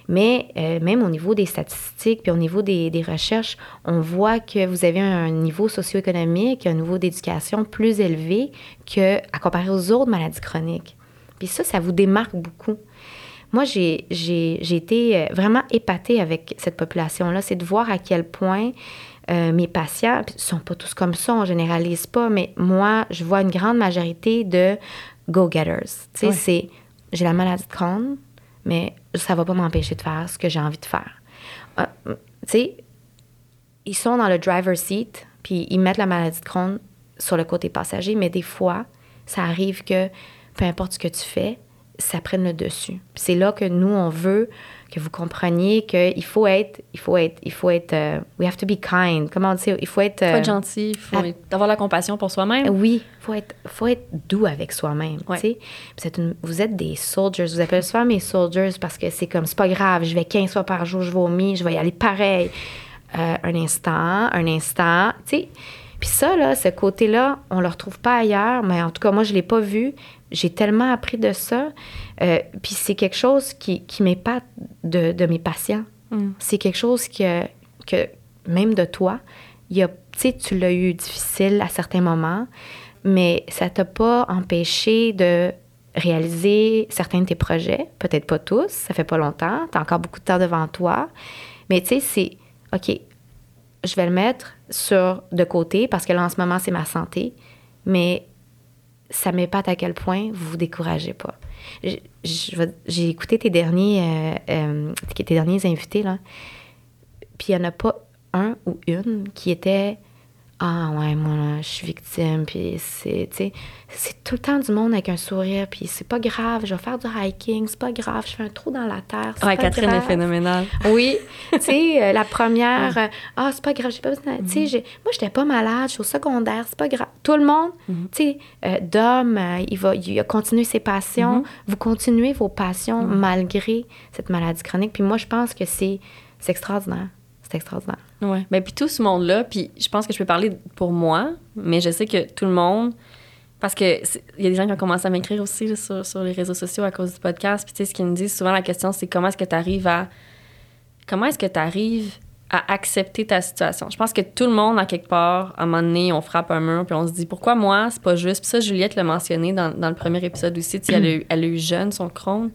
Mais euh, même au niveau des statistiques, puis au niveau des, des recherches, on voit que vous avez un niveau socio-économique, un niveau d'éducation plus élevé que à comparer aux autres maladies chroniques. Puis ça, ça vous démarque beaucoup. Moi, j'ai été euh, vraiment épatée avec cette population-là. C'est de voir à quel point euh, mes patients, ne sont pas tous comme ça, on généralise pas, mais moi, je vois une grande majorité de go-getters. Tu sais, Ouais. c'est j'ai la maladie de Crohn, mais ça va pas m'empêcher de faire ce que j'ai envie de faire. Euh, tu sais, ils sont dans le driver's seat, puis ils mettent la maladie de Crohn sur le côté passager, mais des fois, ça arrive que peu importe ce que tu fais, ça prenne le dessus. C'est là que nous, on veut que vous compreniez qu'il faut être, il faut être, il faut être, euh, we have to be kind. Comment on dit? Il faut être... Faut euh, être gentil, il faut avoir la compassion pour soi-même. oui, faut être, faut être doux avec soi-même. Ouais. Vous êtes, une- vous êtes des soldiers. Vous appelez souvent mes soldiers parce que c'est comme, c'est pas grave, je vais 15 fois par jour, je vomis, je vais y aller pareil. Euh, un instant, un instant, tu sais. Puis ça, là, ce côté-là, on le retrouve pas ailleurs, mais en tout cas, moi, je l'ai pas vu. J'ai tellement appris de ça. Euh, puis c'est quelque chose qui, qui m'épate de, de mes patients. Mm. C'est quelque chose que, que, même de toi, y a, tu l'as eu difficile à certains moments, mais ça t'a pas empêché de réaliser certains de tes projets, peut-être pas tous, ça fait pas longtemps, tu as encore beaucoup de temps devant toi, mais tu sais, c'est, OK, je vais le mettre sur de côté parce que là, en ce moment, c'est ma santé, mais ça m'épate à quel point vous vous découragez pas. J'ai écouté tes derniers, euh, euh, tes derniers invités, là, puis il n'y en a pas un ou une qui était Ah, ouais, moi, là, je suis victime, puis c'est, c'est tout le temps du monde avec un sourire, puis c'est pas grave, je vais faire du hiking, c'est pas grave, je fais un trou dans la terre, c'est Ouais, pas Catherine grave. est phénoménale. Oui, tu sais, euh, la première, euh, ah, c'est pas grave, j'ai pas besoin. de- Tu sais, moi, j'étais pas malade, je suis au secondaire, c'est pas grave. Tout le monde, tu sais, euh, Dom, euh, il, va, il a continué ses passions. Vous continuez vos passions malgré cette maladie chronique. Puis moi, je pense que c'est c'est extraordinaire. C'est extraordinaire. Ouais. Ben, puis tout ce monde-là, puis je pense que je peux parler pour moi, mais je sais que tout le monde. Parce que c'est- il y a des gens qui ont commencé à m'écrire aussi sur, sur les réseaux sociaux à cause du podcast. Puis tu sais, ce qu'ils me disent souvent, la question, c'est comment est-ce que tu arrives à. Comment est-ce que tu arrives à accepter ta situation? Je pense que tout le monde, à quelque part, à un moment donné, on frappe un mur, puis on se dit pourquoi moi, c'est pas juste. Puis ça, Juliette l'a mentionné dans, dans le premier épisode aussi. Tu sais, elle, a eu, elle a eu jeune son Crohn.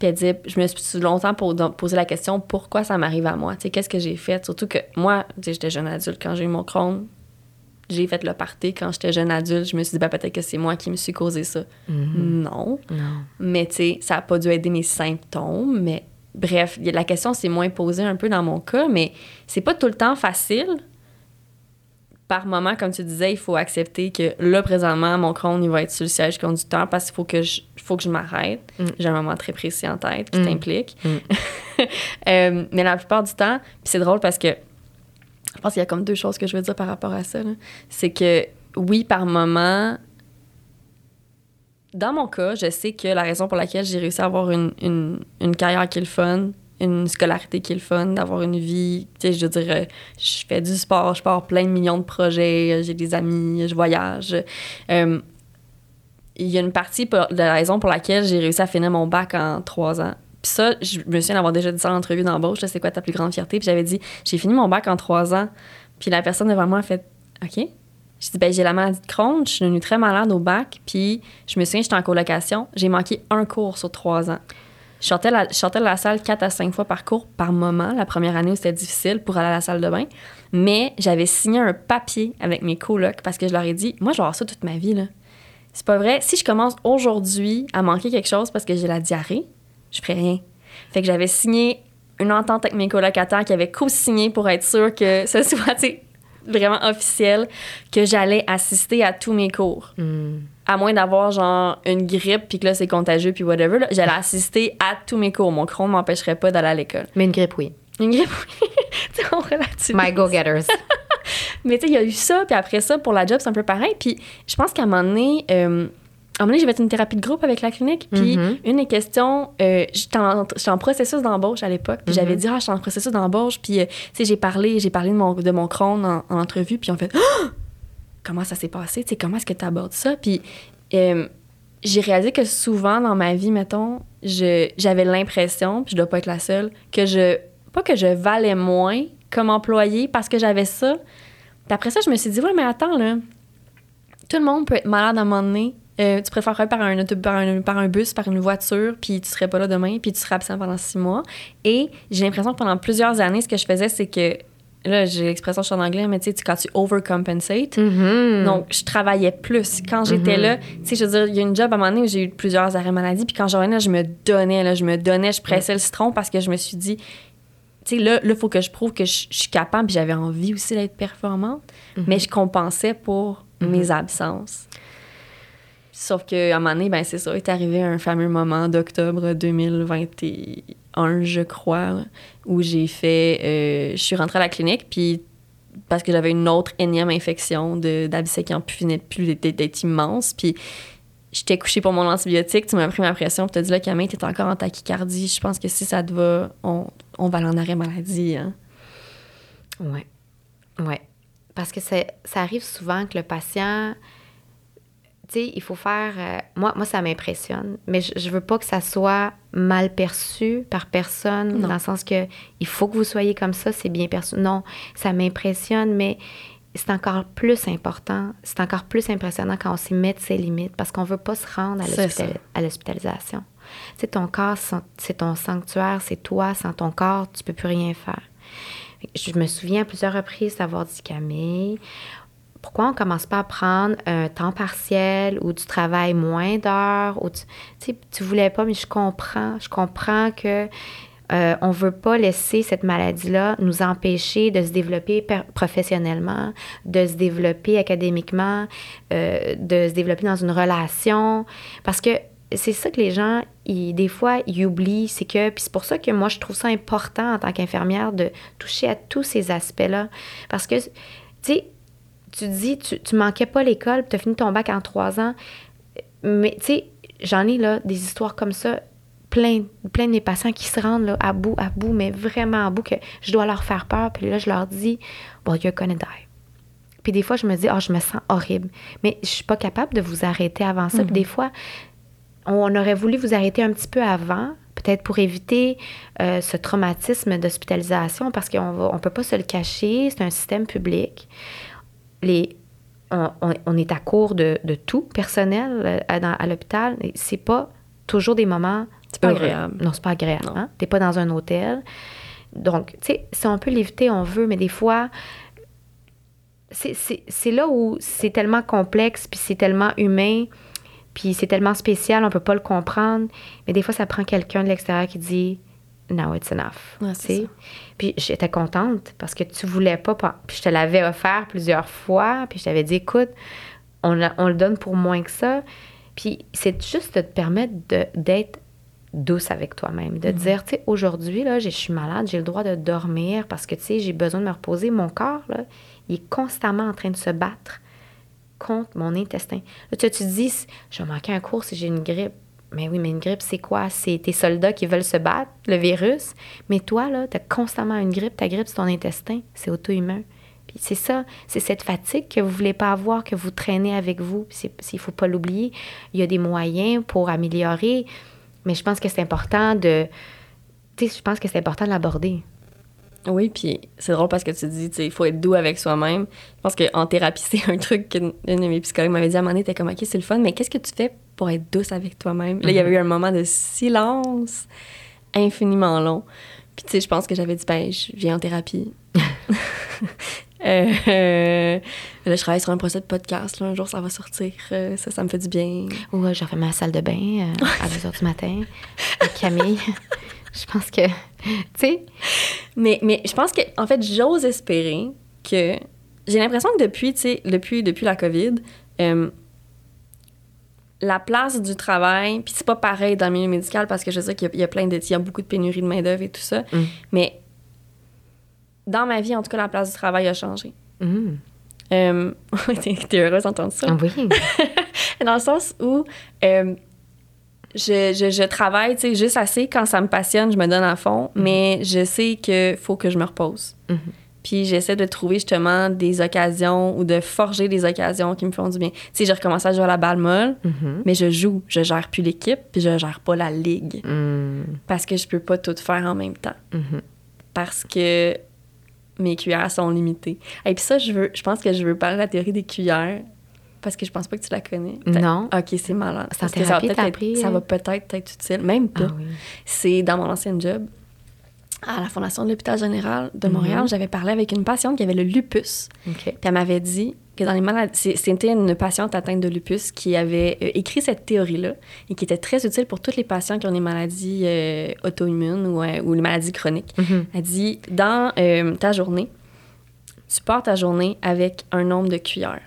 Puis elle disait, je me suis longtemps posé la question, pourquoi ça m'arrive à moi? Qu'est-ce que j'ai fait? Surtout que moi, j'étais jeune adulte quand j'ai eu mon Crohn. J'ai fait le party quand j'étais jeune adulte. Je me suis dit, ben, peut-être que c'est moi qui me suis causé ça. Non. Non. Mais tu sais, ça n'a pas dû aider mes symptômes. Mais bref, la question s'est moins posée un peu dans mon cas, mais c'est pas tout le temps facile. Par moment, comme tu disais, il faut accepter que là, présentement, mon Crohn, il va être sur le siège conducteur parce qu'il faut que je, faut que je m'arrête. Mm. J'ai un moment très précis en tête qui Mm. t'implique. Mm. Euh, mais la plupart du temps, puis c'est drôle parce que je pense qu'il y a comme deux choses que je veux dire par rapport à ça. C'est que oui, par moment, dans mon cas, je sais que la raison pour laquelle j'ai réussi à avoir une, une, une carrière qui est le fun, une scolarité qui est le fun, d'avoir une vie, tu sais, je veux dire, euh, je fais du sport, je pars plein de millions de projets, euh, j'ai des amis, je voyage. Euh, il y a une partie de la raison pour laquelle j'ai réussi à finir mon bac en trois ans. Puis ça, je me souviens d'avoir déjà dit ça en entrevue d'embauche, c'est quoi ta plus grande fierté? Puis j'avais dit, j'ai fini mon bac en trois ans. Puis la personne devant moi a fait, OK? J'ai dit, ben, j'ai la maladie de Crohn, je suis devenue très malade au bac, puis je me souviens, j'étais en colocation, j'ai manqué un cours sur trois ans. Je sortais, la, de la salle quatre à cinq fois par cours par moment, la première année où c'était difficile pour aller à la salle de bain. Mais j'avais signé un papier avec mes colocs parce que je leur ai dit, moi, je vais avoir ça toute ma vie. C'est pas vrai. Si je commence aujourd'hui à manquer quelque chose parce que j'ai la diarrhée, je ferai rien. Fait que j'avais signé une entente avec mes colocataires qui avaient co-signé pour être sûr que ce soit, vraiment officiel, que j'allais assister à tous mes cours. Mm. À moins d'avoir, genre, une grippe, puis que là, c'est contagieux, puis whatever, là, j'allais assister à tous mes cours. Mon Crohn m'empêcherait pas d'aller à l'école. Mais une grippe, oui. Une grippe, oui. Tu on relativise. My go-getters. Mais tu sais, il y a eu ça, puis après ça, pour la job, c'est un peu pareil. Puis je pense qu'à un moment donné, euh, à un moment donné, j'ai fait une thérapie de groupe avec la clinique. Puis Mhm. une des questions, euh, j'étais en, j'étais en processus d'embauche à l'époque. Puis j'avais Mhm. dit, ah, je suis en processus d'embauche. Puis, euh, tu sais, j'ai parlé, j'ai parlé de mon, de mon Crohn en, en entrevue. Puis on fait, Ah! Comment ça s'est passé? Comment est-ce que tu abordes ça? Puis euh, j'ai réalisé que souvent dans ma vie, mettons, j'avais l'impression, puis je dois pas être la seule, que je, pas que je valais moins comme employée parce que j'avais ça. Puis après ça, je me suis dit, ouais, mais attends, là, tout le monde peut être malade à un moment donné. Euh, tu préférerais par un, par, un, par un bus, par une voiture, puis tu serais pas là demain, puis tu serais absent pendant six mois. Et j'ai l'impression que pendant plusieurs années, ce que je faisais, c'est que, là, j'ai l'expression, je suis en anglais, mais tu sais, quand tu overcompensate, Mhm. donc, je travaillais plus. Quand j'étais Mhm. là, tu sais, je veux dire, il y a une job à un moment donné où j'ai eu plusieurs arrêts maladie, puis quand je revenais, je me donnais, là, je me donnais, je pressais le citron parce que je me suis dit, tu sais, là, il faut que je prouve que je, je suis capable, puis j'avais envie aussi d'être performante, Mhm. mais je compensais pour mes absences. Sauf qu'à un moment donné, ben, c'est ça, est arrivé un fameux moment d'octobre 2021, je crois, où j'ai fait. euh, je suis rentrée à la clinique, puis parce que j'avais une autre énième infection d'abcès qui en finait plus d'être- immense. Puis j'étais couchée pour mon antibiotique, tu m'as pris ma pression, puis t'as dit là, Camille, t'es encore en tachycardie. Je pense que si ça te va, on, on va aller en arrêt maladie. Hein. Ouais. Ouais. Parce que ça arrive souvent que le patient. Tu sais, il faut faire. euh, moi, moi, ça m'impressionne, mais je, je veux pas que ça soit mal perçu par personne, Non. dans le sens que il faut que vous soyez comme ça, c'est bien perçu. Non, ça m'impressionne, mais c'est encore plus important, c'est encore plus impressionnant quand on s'y met de ses limites, parce qu'on veut pas se rendre à C'est l'hospitalisation. Tu sais, ton corps, c'est- c'est ton sanctuaire, c'est toi. Sans ton corps, tu peux plus rien faire. Je me souviens à plusieurs reprises d'avoir dit Camille, pourquoi on commence pas à prendre un temps partiel ou du travail moins d'heures ou tu, tu sais, tu voulais pas mais je comprends, je comprends que euh, on veut pas laisser cette maladie-là nous empêcher de se développer per- professionnellement, de se développer académiquement, euh, de se développer dans une relation parce que c'est ça que les gens, des fois, ils oublient. C'est que, puis c'est pour ça que moi, je trouve ça important en tant qu'infirmière de toucher à tous ces aspects-là. Parce que, tu sais, tu dis, tu, tu manquais pas l'école, tu as fini ton bac en trois ans. Mais, tu sais, j'en ai là des histoires comme ça, plein, plein de mes patients qui se rendent là, à bout, à bout, mais vraiment à bout, que je dois leur faire peur. Puis là, je leur dis, well, you're gonna die. Puis des fois, je me dis, oh, je me sens horrible. Mais je suis pas capable de vous arrêter avant ça. Puis des fois, on aurait voulu vous arrêter un petit peu avant, peut-être pour éviter euh, ce traumatisme d'hospitalisation, parce qu'on ne peut pas se le cacher, c'est un système public. Les, on, on- on est à court de, de tout personnel euh, à, dans- à l'hôpital. C'est pas toujours des moments C'est pas heureux. agréable. Non, c'est pas agréable. Hein? T'es pas dans un hôtel. Donc, tu sais, si on peut l'éviter, on veut, mais des fois, c'est là où c'est tellement complexe, puis c'est tellement humain, puis c'est tellement spécial, on peut pas le comprendre. Mais des fois, ça prend quelqu'un de l'extérieur qui dit Now it's enough. Ouais, c'est. Puis j'étais contente parce que tu voulais pas. Puis je te l'avais offert plusieurs fois, puis je t'avais dit Écoute, on, le donne pour moins que ça. Puis c'est juste de te permettre de- d'être douce avec toi-même, de te dire, tu sais, aujourd'hui, là, je suis malade, j'ai le droit de dormir parce que, tu sais, j'ai besoin de me reposer. Mon corps, là, il est constamment en train de se battre contre mon intestin. Là, tu, tu te dis, je vais manquer un cours si j'ai une grippe. Mais oui, mais une grippe, c'est quoi? C'est tes soldats qui veulent se battre, le virus. Mais toi, là, tu as constamment une grippe. Ta grippe, c'est ton intestin. C'est auto-immun. Puis c'est ça, c'est cette fatigue que vous voulez pas avoir, que vous traînez avec vous. Puis il faut pas l'oublier. Il y a des moyens pour améliorer. Mais je pense que c'est important de... Tu sais, je pense que c'est important de l'aborder. Oui, puis c'est drôle parce que tu dis, il faut être doux avec soi-même. Je pense qu'en thérapie, c'est un truc qu'une une de mes psychologues m'avait dit à un moment donné, t'es comme, OK, c'est le fun, mais qu'est-ce que tu fais pour être douce avec toi-même? Là, il y avait eu un moment de silence infiniment long. Puis, tu sais, je pense que j'avais dit, ben, je viens en thérapie. Euh, euh, là, je travaille sur un projet de podcast. Là, un jour, ça va sortir. Euh, ça, ça me fait du bien. Ou euh, je refais ma salle de bain à 2 h du matin avec Camille. je pense que, tu sais, Mais, mais je pense que, en fait, j'ose espérer que. J'ai l'impression que depuis, tu sais, depuis, depuis la COVID, la place du travail, puis c'est pas pareil dans le milieu médical parce que je sais qu'il y a- il y, a plein de. Il y a beaucoup de pénurie de main-d'œuvre et tout ça. Mm. Mais dans ma vie, en tout cas, la place du travail a changé. hum, Euh, t'es heureuse d'entendre ça? ah oui, Dans le sens où euh, je, je, je travaille, tu sais, juste assez quand ça me passionne, je me donne à fond, mais je sais qu'il faut que je me repose. Puis j'essaie de trouver justement des occasions ou de forger des occasions qui me font du bien. Tu sais, j'ai recommencé à jouer à la balle molle, Mhm. mais je joue, je gère plus l'équipe, puis je gère pas la ligue Hum, parce que je peux pas tout faire en même temps. mhm. Parce que mes cuillères sont limitées. Et puis ça, je veux, je pense que je veux parler de la théorie des cuillères parce que je pense pas que tu la connais. Non. Ok, c'est malade. Que ça va peut-être être- Ça euh? va peut-être être utile. Même pas. Ah oui. C'est dans mon ancien job à la Fondation de l'Hôpital général de Montréal. Mhm. J'avais parlé avec une patiente qui avait le lupus. Puis elle m'avait dit que dans les maladies, c'était une patiente atteinte de lupus qui avait euh, écrit cette théorie-là et qui était très utile pour tous les patients qui ont des maladies euh, auto-immunes ou, euh, ou les maladies chroniques. Mhm. Elle dit dans euh, ta journée, tu pars ta journée avec un nombre de cuillères.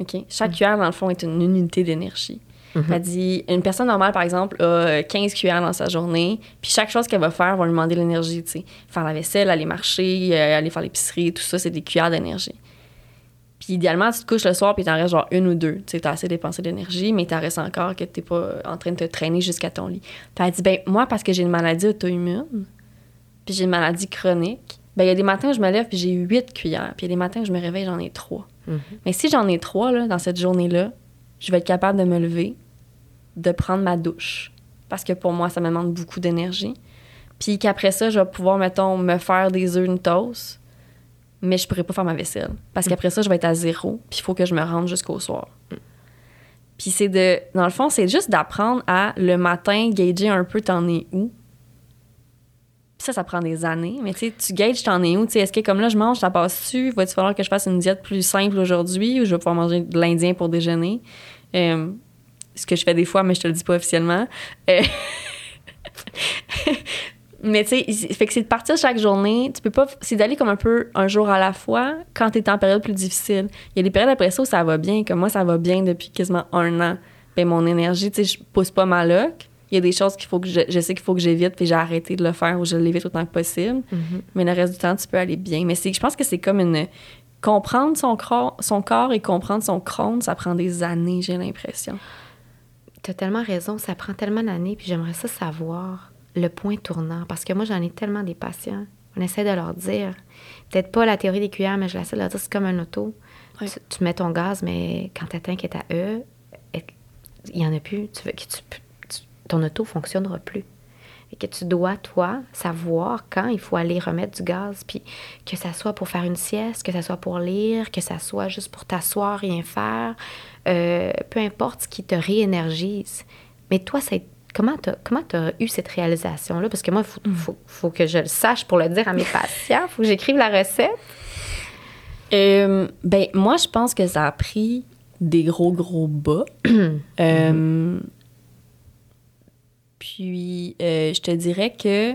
OK? Chaque cuillère, dans le fond, est une unité d'énergie. Elle dit une personne normale, par exemple, a 15 cuillères dans sa journée, puis chaque chose qu'elle va faire va lui demander de l'énergie. tu sais. Faire la vaisselle, aller marcher, euh, aller faire l'épicerie, tout ça, c'est des cuillères d'énergie. Puis idéalement, tu te couches le soir, puis t'en restes genre une ou deux. Tu sais, t'as assez dépensé d'énergie, mais t'en restes encore que t'es pas en train de te traîner jusqu'à ton lit. Puis elle dit, ben moi, parce que j'ai une maladie auto-immune, puis j'ai une maladie chronique, ben il y a des matins où je me lève, puis j'ai huit cuillères. Puis il y a des matins où je me réveille, j'en ai trois. Mhm. Mais si j'en ai trois, là, dans cette journée-là, je vais être capable de me lever, de prendre ma douche. Parce que pour moi, ça me demande beaucoup d'énergie. Puis qu'après ça, je vais pouvoir, mettons, me faire des œufs, une toast, mais je pourrais pas faire ma vaisselle. Parce qu'après ça, je vais être à zéro, puis il faut que je me rende jusqu'au soir. Puis c'est de... Dans le fond, c'est juste d'apprendre à, le matin, gager un peu t'en es où? Puis ça, ça prend des années. Mais tu sais, tu gages t'en es où? Est-ce que comme là, je mange, ça passe-tu? Va-t-il falloir que je fasse une diète plus simple aujourd'hui ou je vais pouvoir manger de l'indien pour déjeuner? Euh, ce que je fais des fois, mais je te le dis pas officiellement. Euh, mais tu sais, que c'est de partir chaque journée. Tu peux pas. C'est d'aller comme un peu un jour à la fois quand t'es en période plus difficile. Il y a des périodes après ça où ça va bien. Comme moi, ça va bien depuis quasiment un an. Ben, mon énergie, tu sais, je pousse pas ma loc. Il y a des choses qu'il faut que je, je sais qu'il faut que j'évite, puis j'ai arrêté de le faire ou je l'évite autant que possible. Mhm. Mais le reste du temps, tu peux aller bien. Mais c'est, je pense que c'est comme une. Comprendre son, cro- son corps et comprendre son crâne, ça prend des années, j'ai l'impression. T'as tellement raison, ça prend tellement d'années, puis j'aimerais ça savoir le point tournant, parce que moi, j'en ai tellement des patients. On essaie de leur dire, peut-être pas la théorie des cuillères, mais je l'essaie de leur dire, c'est comme un auto. Tu, tu mets ton gaz, mais quand t'atteins qu'est à E, il y en a plus. Tu veux que tu, tu- ton auto fonctionnera plus. Et que tu dois, toi, savoir quand il faut aller remettre du gaz, puis que ça soit pour faire une sieste, que ça soit pour lire, que ça soit juste pour t'asseoir, rien faire, euh, peu importe ce qui te réénergise. Mais toi, c'est comment tu comment as eu cette réalisation-là? Parce que moi, il faut, faut, faut que je le sache pour le dire à mes patients. Il faut que j'écrive la recette. Euh, ben, moi, je pense que ça a pris des gros, gros bas. Euh, puis, euh, je te dirais que,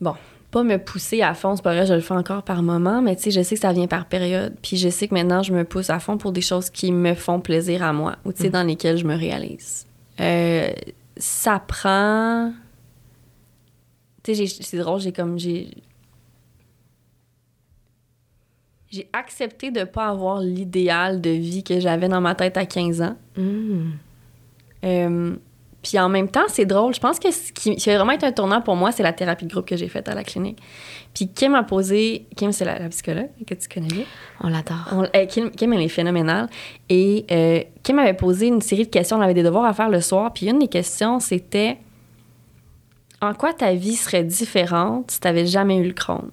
bon, pas me pousser à fond, c'est pas vrai, je le fais encore par moment, mais tu sais, je sais que ça vient par période. Puis, je sais que maintenant, je me pousse à fond pour des choses qui me font plaisir à moi ou, tu sais, dans lesquelles je me réalise. Euh, ça prend. Tu sais, c'est drôle, j'ai comme. j'ai j'ai accepté de pas avoir l'idéal de vie que j'avais dans ma tête à 15 ans. Mm. Euh, puis en même temps, c'est drôle. Je pense que ce qui, qui a vraiment été un tournant pour moi, c'est la thérapie de groupe que j'ai faite à la clinique. Puis Kim a posé... Kim, c'est la, la psychologue que tu connais bien. On l'adore. Euh, Kim, Kim, elle est phénoménale. Et euh, Kim avait posé une série de questions. On avait des devoirs à faire le soir. Puis une des questions, c'était En quoi ta vie serait différente si tu n'avais jamais eu le Crohn?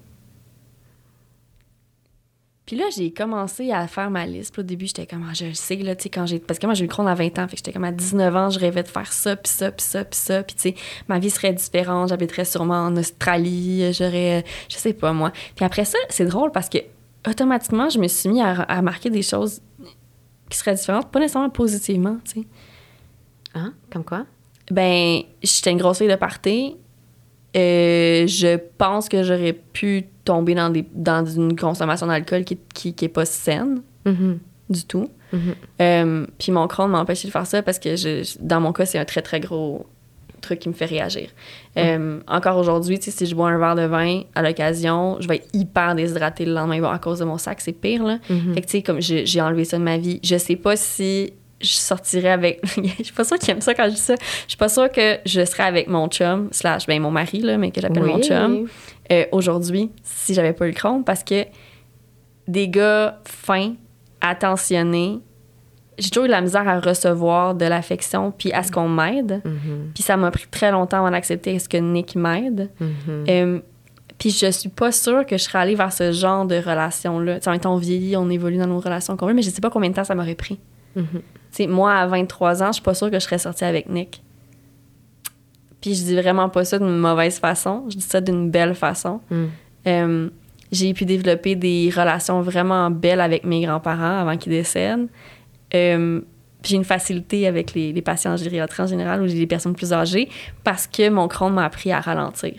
Puis là, j'ai commencé à faire ma liste. Puis au début, j'étais comme, Ah, je le sais, là, tu sais, quand j'ai. Parce que moi, j'ai eu le Crohn à 20 ans. Fait que j'étais comme à 19 ans, je rêvais de faire ça, puis ça, puis ça, puis ça. Puis tu sais, ma vie serait différente. J'habiterais sûrement en Australie. J'aurais. Je sais pas, moi. Puis après ça, c'est drôle parce que automatiquement, je me suis mis à, à marquer des choses qui seraient différentes, pas nécessairement positivement, tu sais. Hein? Comme quoi? Ben, j'étais une grosse fille de party. Euh, je pense que j'aurais pu tomber dans, des, dans une consommation d'alcool qui, qui, qui est pas saine Mhm. du tout. Mhm. Euh, puis mon Crohn m'a empêché de faire ça parce que je, dans mon cas, c'est un très, très gros truc qui me fait réagir. Euh, encore aujourd'hui, si je bois un verre de vin à l'occasion, je vais être hyper déshydratée le lendemain. Bon, à cause de mon sac, c'est pire, là. Mhm. Fait que, tu sais, comme j'ai j'ai enlevé ça de ma vie, je sais pas si je sortirais avec... je suis pas sûre qu'il aime ça quand je dis ça. Je suis pas sûre que je serais avec mon chum, slash, ben mon mari, là, mais que j'appelle mon chum, euh, aujourd'hui, si j'avais pas eu le Crohn, parce que des gars fins, attentionnés, j'ai toujours eu la misère à recevoir de l'affection puis à ce qu'on m'aide. Mhm. Puis ça m'a pris très longtemps avant d'accepter ce que Nick m'aide. Mhm. Euh, puis je suis pas sûre que je serais allée vers ce genre de relation-là. Tu sais, en même temps, on vieillit, on évolue dans nos relations qu'on veut, mais je sais pas combien de temps ça m'aurait pris. Mhm. Sais, moi, à 23 ans, je suis pas sûre que je serais sortie avec Nick. Puis je dis vraiment pas ça d'une mauvaise façon, je dis ça d'une belle façon. Mhm. Euh, j'ai pu développer des relations vraiment belles avec mes grands-parents avant qu'ils décèdent. Euh, puis j'ai une facilité avec les, les patients en gériatrie en général ou les personnes plus âgées parce que mon Crohn m'a appris à ralentir.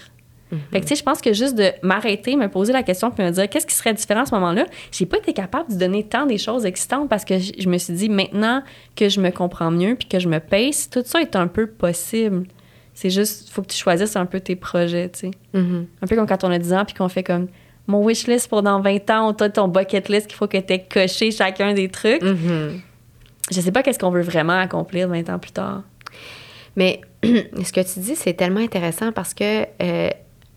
Fait que, tu sais, je pense que juste de m'arrêter, me poser la question, puis me dire qu'est-ce qui serait différent à ce moment-là, j'ai pas été capable de donner tant des choses excitantes parce que je me suis dit, maintenant que je me comprends mieux, puis que je me pace, tout ça est un peu possible. C'est juste, faut que tu choisisses un peu tes projets, tu sais. Mhm. Un peu comme quand on a 10 ans, puis qu'on fait comme mon wish list pour dans 20 ans, ou toi, ton bucket list qu'il faut que tu aies coché chacun des trucs. Mhm. Je sais pas qu'est-ce qu'on veut vraiment accomplir 20 ans plus tard. Mais ce que tu dis, c'est tellement intéressant parce que, euh,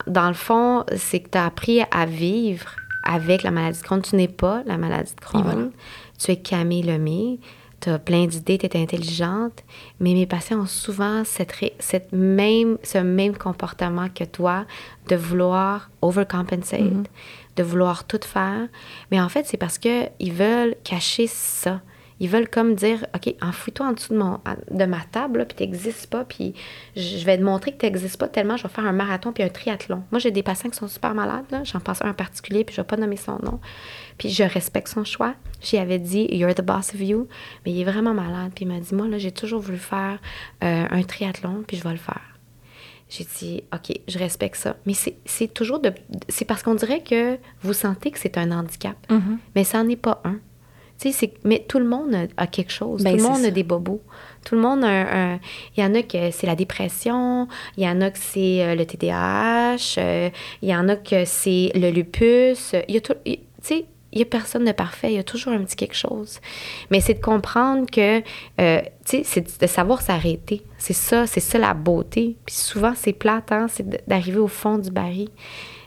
dans le fond, c'est que tu as appris à vivre avec la maladie de Crohn. Tu n'es pas la maladie de Crohn. Voilà. Tu es Camille Lemay. Tu as plein d'idées, tu es intelligente. Mais mes patients ont souvent cette, même, ce même comportement que toi de vouloir overcompensate, de vouloir tout faire. Mais en fait, c'est parce qu'ils veulent cacher ça. Ils veulent comme dire, OK, enfouis-toi en dessous de, mon, de ma table, là, puis t'existes pas, puis je vais te montrer que t'existes pas tellement, je vais faire un marathon puis un triathlon. Moi, j'ai des patients qui sont super malades. J'en passe un en particulier, puis je vais pas nommer son nom. Puis je respecte son choix. J'y avais dit, you're the boss of you, mais il est vraiment malade. Puis il m'a dit, moi, là, j'ai toujours voulu faire euh, un triathlon, puis je vais le faire. J'ai dit, OK, je respecte ça. Mais c'est c'est toujours de. C'est parce qu'on dirait que vous sentez que c'est un handicap. Mais ça n'en est pas un. C'est- mais tout le monde a, quelque chose. Ben, tout le monde ça. a des bobos. Tout le monde a un. un- Il y en a que c'est la dépression. Il y en a que c'est euh, le TDAH. euh, il y en a que c'est le lupus. Il y a tout. il- Tu sais, il n'y a personne de parfait. Il y a toujours un petit quelque chose. Mais c'est de comprendre que, euh, tu sais, c'est de savoir s'arrêter. C'est ça, c'est ça la beauté. Puis souvent, c'est plate, hein, c'est d'arriver au fond du baril.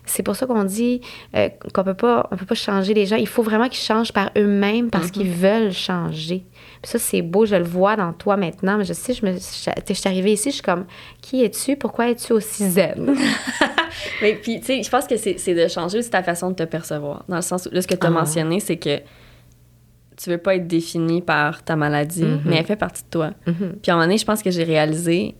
C'est pour ça qu'on dit euh, qu'on peut pas, on peut pas changer les gens. Il faut vraiment qu'ils changent par eux-mêmes parce qu'ils veulent changer. Puis ça, c'est beau, je le vois dans toi maintenant. Mais je sais, je me, je, je suis arrivée ici, je suis comme, qui es-tu? Pourquoi es-tu aussi zen? Mais puis, tu sais, je pense que c'est de changer aussi ta façon de te percevoir. Dans le sens où, là, ce que tu as Ah. mentionné, c'est que tu veux pas être défini par ta maladie, Mhm. mais elle fait partie de toi. Mhm. Puis à un moment donné, je pense que j'ai réalisé,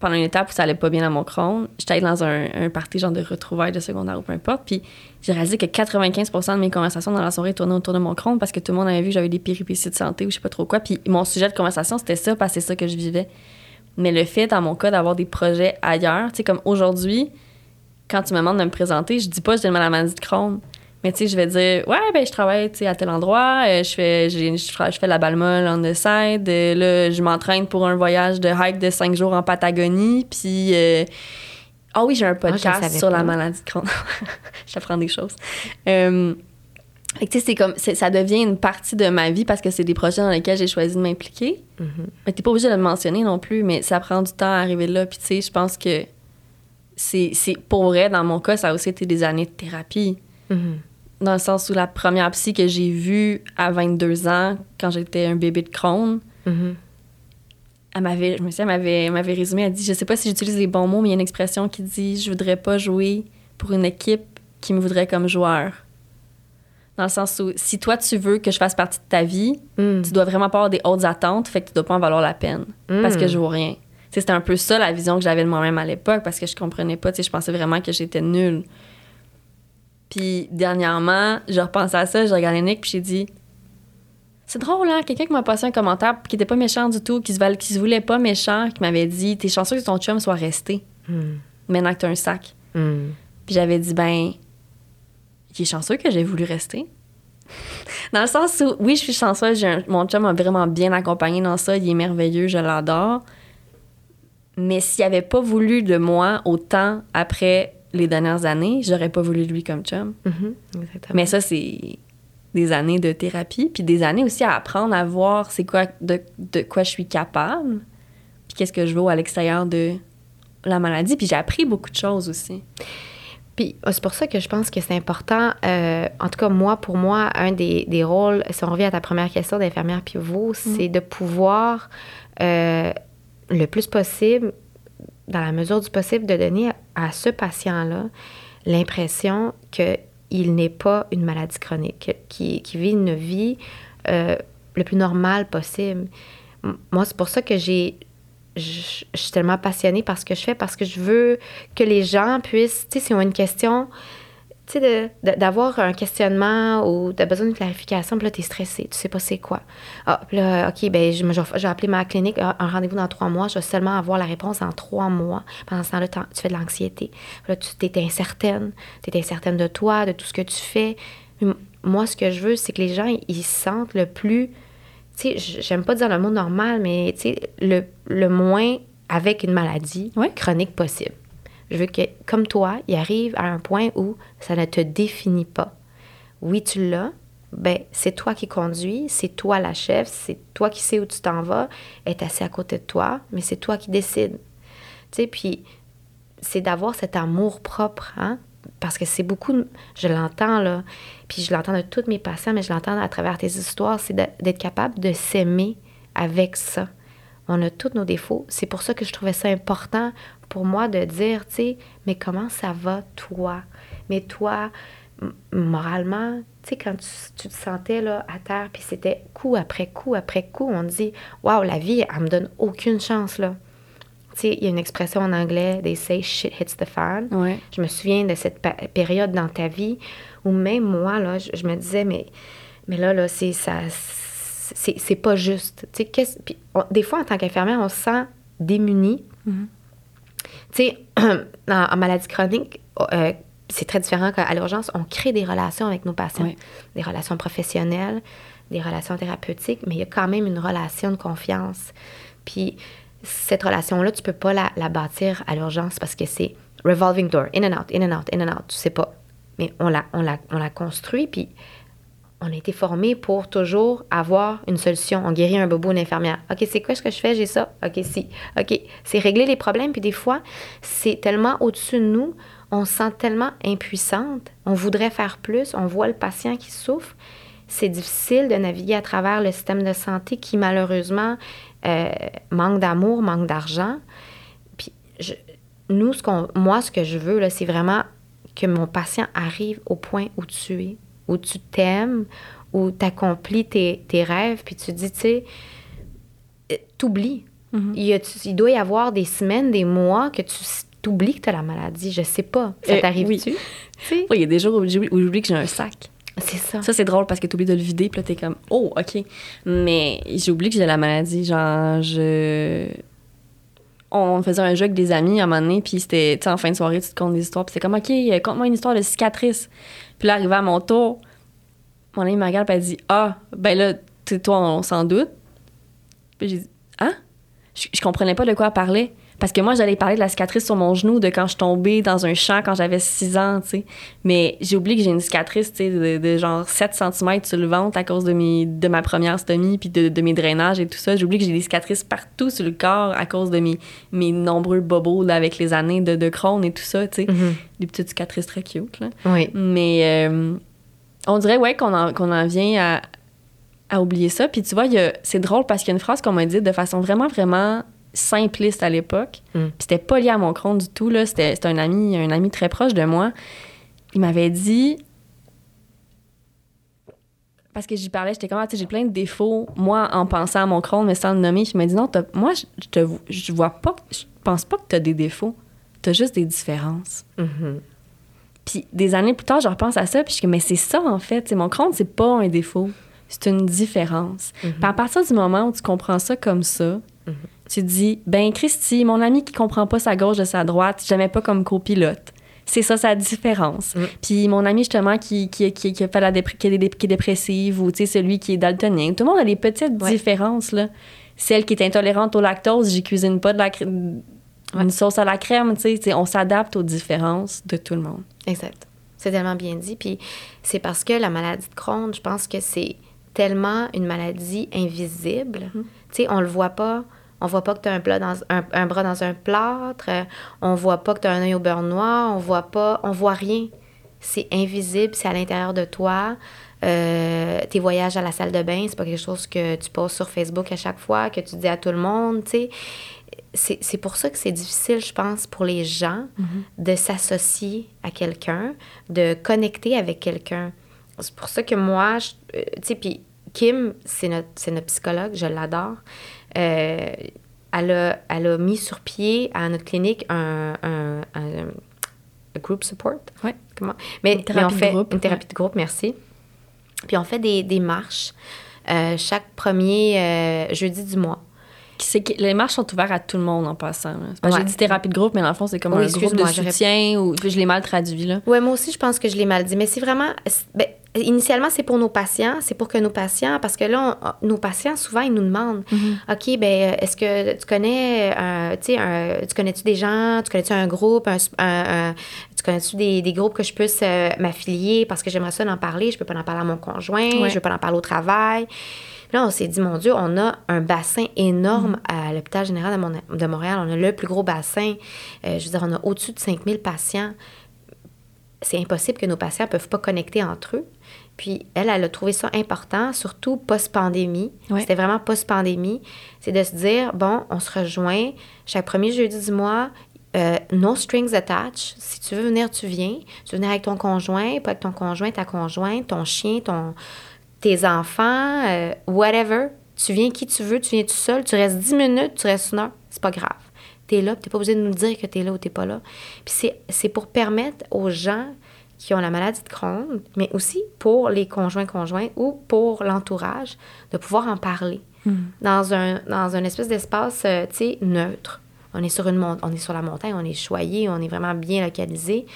pendant une étape où ça allait pas bien à mon Crohn, j'étais dans un, un genre de retrouvailles de secondaire ou peu importe, puis j'ai réalisé que 95% de mes conversations dans la soirée tournaient autour de mon Crohn parce que tout le monde avait vu que j'avais des péripéties de santé ou je sais pas trop quoi. Puis mon sujet de conversation, c'était ça parce que c'est ça que je vivais. Mais le fait, dans mon cas, d'avoir des projets ailleurs, tu sais, comme aujourd'hui, quand tu me demandes de me présenter, je dis pas que j'ai la maladie de Crohn. Mais tu sais, je vais dire, ouais, ben je travaille tu sais, à tel endroit, euh, je fais j'ai- je fais je fais la balmol on the side, euh, là, je m'entraîne pour un voyage de hike de cinq jours en Patagonie, puis... euh, ah oui, j'ai un le podcast sur la maladie de Crohn. J'apprends des choses. Fait que, tu sais, c'est comme, ça devient une partie de ma vie parce que c'est des projets dans lesquels j'ai choisi de m'impliquer. Mais t'es pas obligé de le mentionner non plus, mais ça prend du temps à arriver là. Puis tu sais, je pense que c'est, c'est pour vrai, dans mon cas, ça a aussi été des années de thérapie. Mhm. Dans le sens où la première psy que j'ai vue à 22 ans, quand j'étais un bébé de Crohn, Mhm. elle m'avait, je me souviens, elle m'avait, résumé, elle dit, je sais pas si j'utilise les bons mots, mais il y a une expression qui dit, je voudrais pas jouer pour une équipe qui me voudrait comme joueur. Dans le sens où, si toi, tu veux que je fasse partie de ta vie, Mm. tu dois vraiment pas avoir des hautes attentes, fait que tu dois pas en valoir la peine. Parce que je vaux rien. C'était un peu ça la vision que j'avais de moi-même à l'époque, parce que je comprenais pas, je pensais vraiment que j'étais nulle. Puis dernièrement, je repensais à ça, j'ai regardé Nick, puis j'ai dit C'est drôle, hein, quelqu'un qui m'a passé un commentaire qui était pas méchant du tout, qui se, val- qui se voulait pas méchant, qui m'avait dit T'es chanceux que ton chum soit resté, Mm. maintenant que t'as un sac. Mm. Puis j'avais dit, ben, il est chanceux que j'ai voulu rester. dans le sens où, oui, je suis chanceuse, un- mon chum m'a vraiment bien accompagné dans ça, il est merveilleux, je l'adore. Mais s'il avait pas voulu de moi autant après les dernières années, j'aurais pas voulu lui comme chum. Mhm. Exactement. Mais ça, c'est des années de thérapie, puis des années aussi à apprendre à voir c'est quoi de, de quoi je suis capable, puis qu'est-ce que je veux à l'extérieur de la maladie. Puis j'ai appris beaucoup de choses aussi. Puis euh, c'est pour ça que je pense que c'est important. euh, en tout cas, moi, pour moi, un des, des rôles, si on revient à ta première question d'infirmière pivot, c'est de pouvoir, euh, le plus possible, dans la mesure du possible, de donner à ce patient-là l'impression qu'il n'est pas une maladie chronique, qu'il qui vit une vie euh, le plus normale possible. Moi, c'est pour ça que j'ai je, je suis tellement passionnée par ce que je fais parce que je veux que les gens puissent, tu sais, s'ils ont une question, tu sais, d'avoir un questionnement ou tu as besoin de clarification, puis là, tu es stressé, tu sais pas c'est quoi. Ah, puis là, OK, ben je, je, vais appeler ma clinique, ah, un rendez-vous dans trois mois, je vais seulement avoir la réponse en trois mois. Pendant ce temps-là, tu fais de l'anxiété. Là, tu es incertaine, tu es incertaine de toi, de tout ce que tu fais. Moi, ce que je veux, c'est que les gens, ils se sentent le plus, tu sais, j'aime pas dire le mot normal, mais tu sais, le, le moins avec une maladie chronique possible. Je veux que, comme toi, il arrive à un point où ça ne te définit pas. Oui, tu l'as, ben c'est toi qui conduis, c'est toi la chef, c'est toi qui sais où tu t'en vas, est assis à côté de toi, mais c'est toi qui décides. Tu sais, puis c'est d'avoir cet amour propre, hein? Parce que c'est beaucoup, je l'entends là, puis je l'entends de tous mes patients, mais je l'entends à travers tes histoires, c'est d'être capable de s'aimer avec ça. On a tous nos défauts. C'est pour ça que je trouvais ça important pour moi de dire, tu sais, mais comment ça va toi? Mais toi, moralement, tu sais, quand tu, te sentais là, à terre, puis c'était coup après coup après coup, on dit, waouh, la vie, elle me donne aucune chance, là. Tu sais, il y a une expression en anglais, they say shit hits the fan. Je me souviens de cette période dans ta vie où même moi, là, je, me disais, mais, mais là, là, c'est ça. C'est pas juste. Tu sais, des fois, en tant qu'infirmière, on se sent démuni. Mm-hmm. Tu sais, en, maladie chronique, euh, c'est très différent qu'à l'urgence, on crée des relations avec nos patients, des relations professionnelles, des relations thérapeutiques, mais il y a quand même une relation de confiance. Puis cette relation-là, tu peux pas la, bâtir à l'urgence parce que c'est revolving door, in and out, in and out, in and out, tu sais pas. Mais on la, on la, on la construit, puis on a été formé pour toujours avoir une solution. On guérit un bobo, une infirmière. OK, c'est quoi ce que je fais? J'ai ça. OK, si. OK, c'est régler les problèmes. Puis des fois, c'est tellement au-dessus de nous, on se sent tellement impuissante, on voudrait faire plus, on voit le patient qui souffre. C'est difficile de naviguer à travers le système de santé qui, malheureusement, euh, manque d'amour, manque d'argent. Puis nous, moi, ce que je veux, c'est vraiment que mon patient arrive au point où tu es, où tu t'aimes, où tu accomplis tes, rêves, puis tu dis, tu sais, euh, t'oublies. Mm-hmm. il, il, doit y avoir des semaines, des mois que tu t'oublies que tu as la maladie. Je sais pas. Ça euh, t'arrive-tu? Oui. il y a des jours où j'oublie que j'ai un sac. C'est ça. Ça, c'est drôle parce que tu oublies de le vider, puis là, t'es comme, oh, OK. Mais j'oublie que j'ai la maladie. Genre, je. On faisait un jeu avec des amis à un moment donné, puis c'était, en fin de soirée, tu te comptes des histoires, puis c'est comme, OK, conte-moi une histoire de cicatrice. Puis là, arrivé à mon tour, mon ami me regarde, elle dit Ah, ben là, toi, on s'en doute. Puis j'ai dit Hein je, je, comprenais pas de quoi elle parlait. Parce que moi, j'allais parler de la cicatrice sur mon genou de quand je tombais dans un champ quand j'avais 6 ans, tu sais. Mais j'ai oublié que j'ai une cicatrice, tu sais, de, genre 7 cm sur le ventre à cause de, mes, de ma première stomie puis de, mes drainages et tout ça. J'ai oublié que j'ai des cicatrices partout sur le corps à cause de mes, mes nombreux bobos là, avec les années de, de Crohn et tout ça, tu sais. Mm-hmm. Des petites cicatrices très cute, là. Oui. Mais euh, on dirait, ouais, qu'on en, qu'on en vient à, à oublier ça. Puis tu vois, c'est drôle parce qu'il y a une phrase qu'on m'a dit de façon vraiment, vraiment simpliste à l'époque. Mm. Puis c'était pas lié à mon Crohn du tout. C'était, un, ami, un ami très proche de moi. Il m'avait dit. Parce que j'y parlais, j'étais comme, ah, j'ai plein de défauts, moi, en pensant à mon Crohn, mais sans le nommer. il m'a dit, non, moi, je, te, je vois pas, je pense pas que tu as des défauts. Tu as juste des différences. Mm-hmm. Puis des années plus tard, je repense à ça, puis je dis, mais c'est ça, en fait. mon Crohn, c'est pas un défaut. C'est une différence. Mm-hmm. Puis à partir du moment où tu comprends ça comme ça, mm-hmm tu dis, ben Christy, mon ami qui comprend pas sa gauche de sa droite, j'aimais pas comme copilote. C'est ça sa différence. Mm. Puis mon ami justement qui, qui, qui, qui, fait la qui, est, dépressive ou celui qui est daltonien, tout le monde a des petites différences. Là. Celle qui est intolérante au lactose, j'y cuisine pas de la une sauce à la crème. sais on s'adapte aux différences de tout le monde. Exact. C'est tellement bien dit. Puis c'est parce que la maladie de Crohn, je pense que c'est tellement une maladie invisible. Mm. Tu sais, on le voit pas on voit pas que tu as un, dans, un, bras dans un plâtre. On voit pas que tu as un œil au beurre noir. On voit pas, on voit rien. C'est invisible, c'est à l'intérieur de toi. Euh, tes voyages à la salle de bain, c'est pas quelque chose que tu poses sur Facebook à chaque fois, que tu dis à tout le monde, tu sais. C'est pour ça que c'est difficile, je pense, pour les gens mm-hmm. de s'associer à quelqu'un, de connecter avec quelqu'un. C'est pour ça que moi, euh, tu sais, puis Kim, c'est notre, notre psychologue, je l'adore. Euh, elle, a, elle, a, mis sur pied à notre clinique un, group support. Ouais. Comment? Mais, Une mais thérapie on de fait groupe, une thérapie de groupe, merci. Puis on fait des, des marches euh, chaque premier euh, jeudi du mois. C'est que les marches sont ouvertes à tout le monde en passant. Ouais. J'ai dit thérapie de groupe, mais dans le fond, c'est comme Oui, un groupe de soutien ou je l'ai mal traduit là. Ouais, moi aussi, je pense que je l'ai mal dit. Mais c'est vraiment. ben, initialement, c'est pour nos patients. C'est pour que nos patients. Parce que là, on- nos patients, souvent, ils nous demandent OK, ben, est-ce que tu connais. euh, tu sais, tu connais-tu des gens Tu connais-tu un groupe un, un- un- Tu connais-tu des, des groupes que je puisse euh, m'affilier parce que j'aimerais ça en parler Je peux pas en parler à mon conjoint. Ouais. Je veux pas en parler au travail. Là, on s'est dit, mon Dieu, on a un bassin énorme à l'hôpital général de, Mon- de Montréal. On a le plus gros bassin. Euh, je veux dire, on a au-dessus de 5000 patients c'est impossible que nos patients ne peuvent pas connecter entre eux. Puis elle, elle a trouvé ça important, surtout post-pandémie. Ouais. C'était vraiment post-pandémie. C'est de se dire, bon, on se rejoint chaque premier jeudi du mois, euh, no strings attached. Si tu veux venir, tu viens. Tu veux venir avec ton conjoint, pas avec ton conjoint, ta conjointe, ton chien, ton, tes enfants, euh, whatever. Tu viens qui tu veux, tu viens tout seul, tu restes 10 minutes, tu restes une heure, c'est pas grave. T'es là, t'es pas obligé de nous dire que t'es là ou t'es pas là. Puis c'est- c'est pour permettre aux gens qui ont la maladie de Crohn, mais aussi pour les conjoints-conjoints ou pour l'entourage, de pouvoir en parler dans un dans un espèce d'espace, euh, tu sais, neutre. On est sur une on est sur la montagne, on est choyé, on est vraiment bien localisé.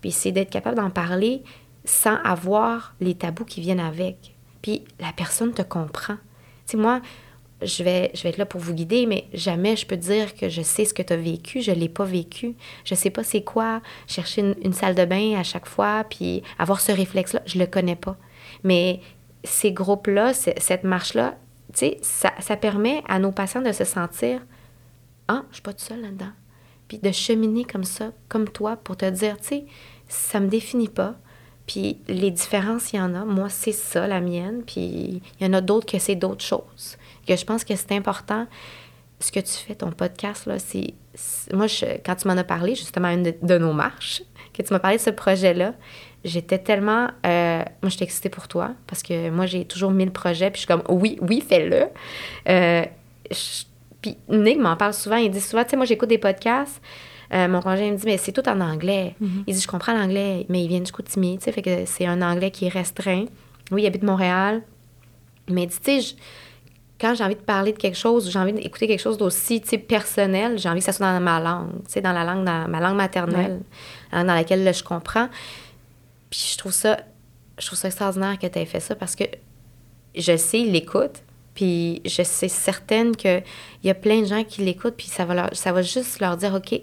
Puis c'est d'être capable d'en parler sans avoir les tabous qui viennent avec. Puis la personne te comprend. Tu sais, moi, je vais, je vais être là pour vous guider, mais jamais je peux dire que je sais ce que tu as vécu. Je ne l'ai pas vécu. Je sais pas c'est quoi chercher une, salle de bain à chaque fois, puis avoir ce réflexe-là. Je le connais pas. Mais ces groupes-là, cette marche-là, ça, ça permet à nos patients de se sentir Ah, je suis pas toute seule là-dedans. Puis de cheminer comme ça, comme toi, pour te dire, tu sais, ça me définit pas. Puis les différences, il y en a. Moi, c'est ça, la mienne. Puis il y en a d'autres que c'est d'autres choses. Que je pense que c'est important. Ce que tu fais, ton podcast, là, c'est. Moi, je- quand tu m'en as parlé, justement, à une de, de nos marches, que tu m'as parlé de ce projet-là, j'étais tellement. euh, moi, j'étais excitée pour toi parce que moi, j'ai toujours mille projets. Puis je suis comme, oui, oui, fais-le. Euh, puis Nick m'en parle souvent. Il dit souvent, tu sais, moi, j'écoute des podcasts. Euh, mon conjoint me dit, mais c'est tout en anglais. Il dit, je comprends l'anglais, mais il vient du Chicoutimi, tu sais, fait que c'est un anglais qui est restreint. Oui, il habite Montréal. Mais tu sais, je- quand j'ai envie de parler de quelque chose, ou j'ai envie d'écouter quelque chose d'aussi, personnel, j'ai envie que ça soit dans ma langue, tu sais, dans la langue, dans ma langue maternelle, langue dans laquelle là, je comprends. Puis je trouve ça, je trouve ça extraordinaire que tu aies fait ça parce que je sais, ils l'écoutent. Puis je sais certaine qu'il y a plein de gens qui l'écoutent, puis ça va, leur, ça va juste leur dire, OK,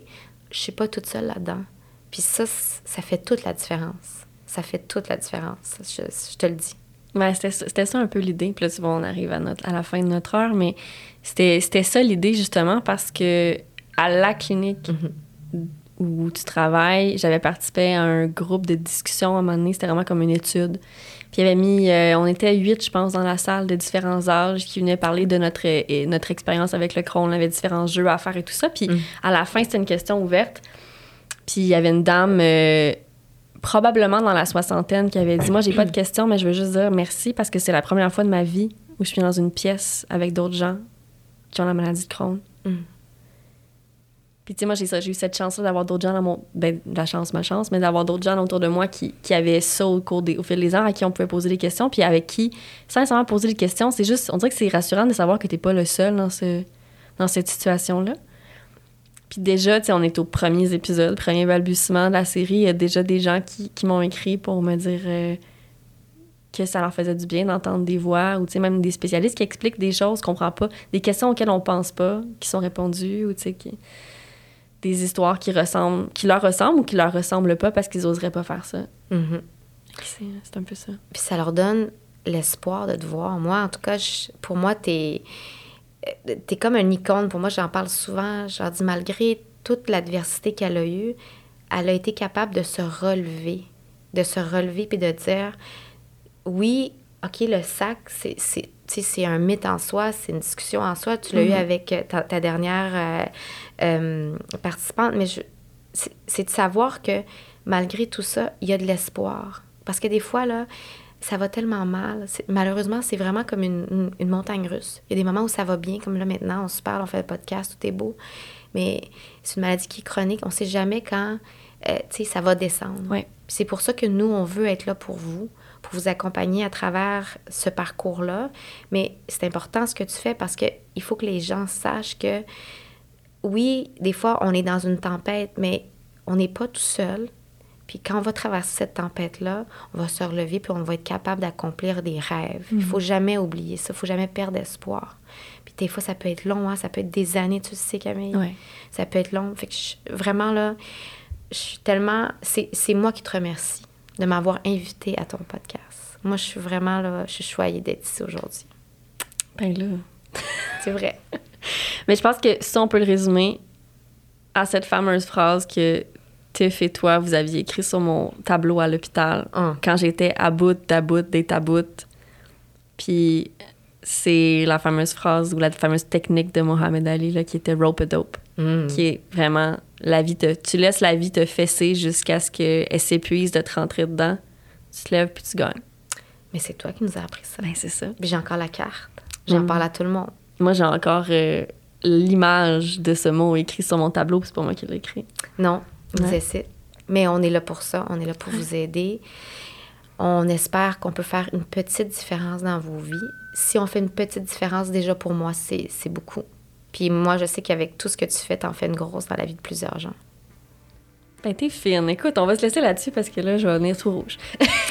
je suis pas toute seule là-dedans. Puis ça, ça fait toute la différence. Ça fait toute la différence, je, je te le dis. Ouais, c'était ça, un peu l'idée. Puis là, tu vois, on arrive à, notre, à la fin de notre heure, mais c'était, ça l'idée justement parce que à la clinique où tu travailles, j'avais participé à un groupe de discussion à un moment donné. C'était vraiment comme une étude. Puis il y avait mis, euh, on était huit, je pense, dans la salle de différents âges qui venaient parler de notre, euh, notre expérience avec le Crohn. On avait différents jeux à faire et tout ça. Puis à la fin, c'était une question ouverte. Puis il y avait une dame, euh, probablement dans la soixantaine, qui avait dit Moi, j'ai pas de questions, mais je veux juste dire merci parce que c'est la première fois de ma vie où je suis dans une pièce avec d'autres gens qui ont la maladie de Crohn. Mm. Puis, tu sais, moi, j'ai eu cette chance-là d'avoir d'autres gens dans mon. Ben, la chance, ma chance, mais d'avoir d'autres gens autour de moi qui, qui avaient ça au, cours des, au fil des ans, à qui on pouvait poser des questions, puis avec qui, sans nécessairement poser des questions, c'est juste. On dirait que c'est rassurant de savoir que t'es pas le seul dans, ce, dans cette situation-là. Puis déjà, tu sais, on est aux premiers épisodes, premier balbutiement de la série. Il y a déjà des gens qui, qui m'ont écrit pour me dire euh, que ça leur faisait du bien d'entendre des voix, ou tu sais, même des spécialistes qui expliquent des choses qu'on comprend pas, des questions auxquelles on pense pas, qui sont répondues, ou tu sais, qui... des histoires qui ressemblent, qui leur ressemblent ou qui leur ressemblent pas parce qu'ils oseraient pas faire ça. Mhm. C'est c'est un peu ça. Puis ça leur donne l'espoir de te voir. Moi, en tout cas, je- pour moi, t'es es comme une icône. Pour moi, j'en parle souvent. Je leur dis, malgré toute l'adversité qu'elle a eue, elle a été capable de se relever. De se relever puis de dire, oui, OK, le sac, c'est c'est- un mythe en soi, c'est une discussion en soi. Tu l'as eu avec euh, ta, ta dernière euh, euh, participante, mais je- c'est c'est de savoir que malgré tout ça, il y a de l'espoir. Parce que des fois, là, ça va tellement mal. Malheureusement, c'est vraiment comme une, une- une montagne russe. Il y a des moments où ça va bien, comme là maintenant, on se parle, on fait le podcast, tout est beau. Mais c'est une maladie qui est chronique. On ne sait jamais quand euh, tu sais, ça va descendre. Ouais. C'est pour ça que nous, on veut être là pour vous, pour vous accompagner à travers ce parcours-là. Mais c'est important ce que tu fais parce qu'il faut que les gens sachent que, oui, des fois, on est dans une tempête, mais on n'est pas tout seul. Puis quand on va traverser cette tempête-là, on va se relever puis on va être capable d'accomplir des rêves. Il faut jamais oublier ça, il faut jamais perdre espoir. Puis des fois, ça peut être long, hein, ça peut être des années, tu sais, Camille. Ouais. Ça peut être long. Fait que je- vraiment, là, je suis tellement... C'est c'est moi qui te remercie de m'avoir invité à ton podcast. Moi, je suis vraiment, là, je suis choyée d'être ici aujourd'hui. Ben là. C'est vrai. Mais je pense que si on peut le résumer à cette fameuse phrase que Tiff et toi, vous aviez écrit sur mon tableau à l'hôpital Hum. quand j'étais à bout, à bout, des taboutes. Puis c'est la fameuse phrase ou la fameuse technique de Mohamed Ali là, qui était rope a dope, Mm. qui est vraiment la vie te, tu laisses la vie te fesser jusqu'à ce qu'elle s'épuise de te rentrer dedans. Tu te lèves puis tu gagnes. Mais c'est toi qui nous as appris ça. Ben c'est ça. Puis j'ai encore la carte. J'en Mm. parle à tout le monde. Moi j'ai encore euh, l'image de ce mot écrit sur mon tableau, puis c'est pas moi qui l'ai écrit. Non, Mais on est là pour ça. On est là pour vous aider. On espère qu'on peut faire une petite différence dans vos vies. Si on fait une petite différence, déjà pour moi, c'est c'est beaucoup. Puis moi, je sais qu'avec tout ce que tu fais, t'en fais une grosse dans la vie de plusieurs gens. Ben, t'es fine. Écoute, on va se laisser là-dessus parce que là, je vais venir tout rouge.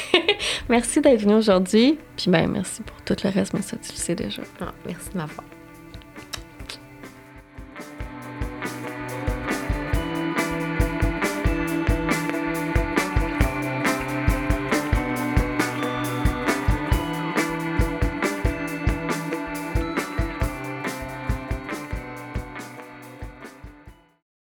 merci d'être venu aujourd'hui. Puis, ben, merci pour tout le reste, mais ça, tu le sais déjà. Ah, merci de m'avoir.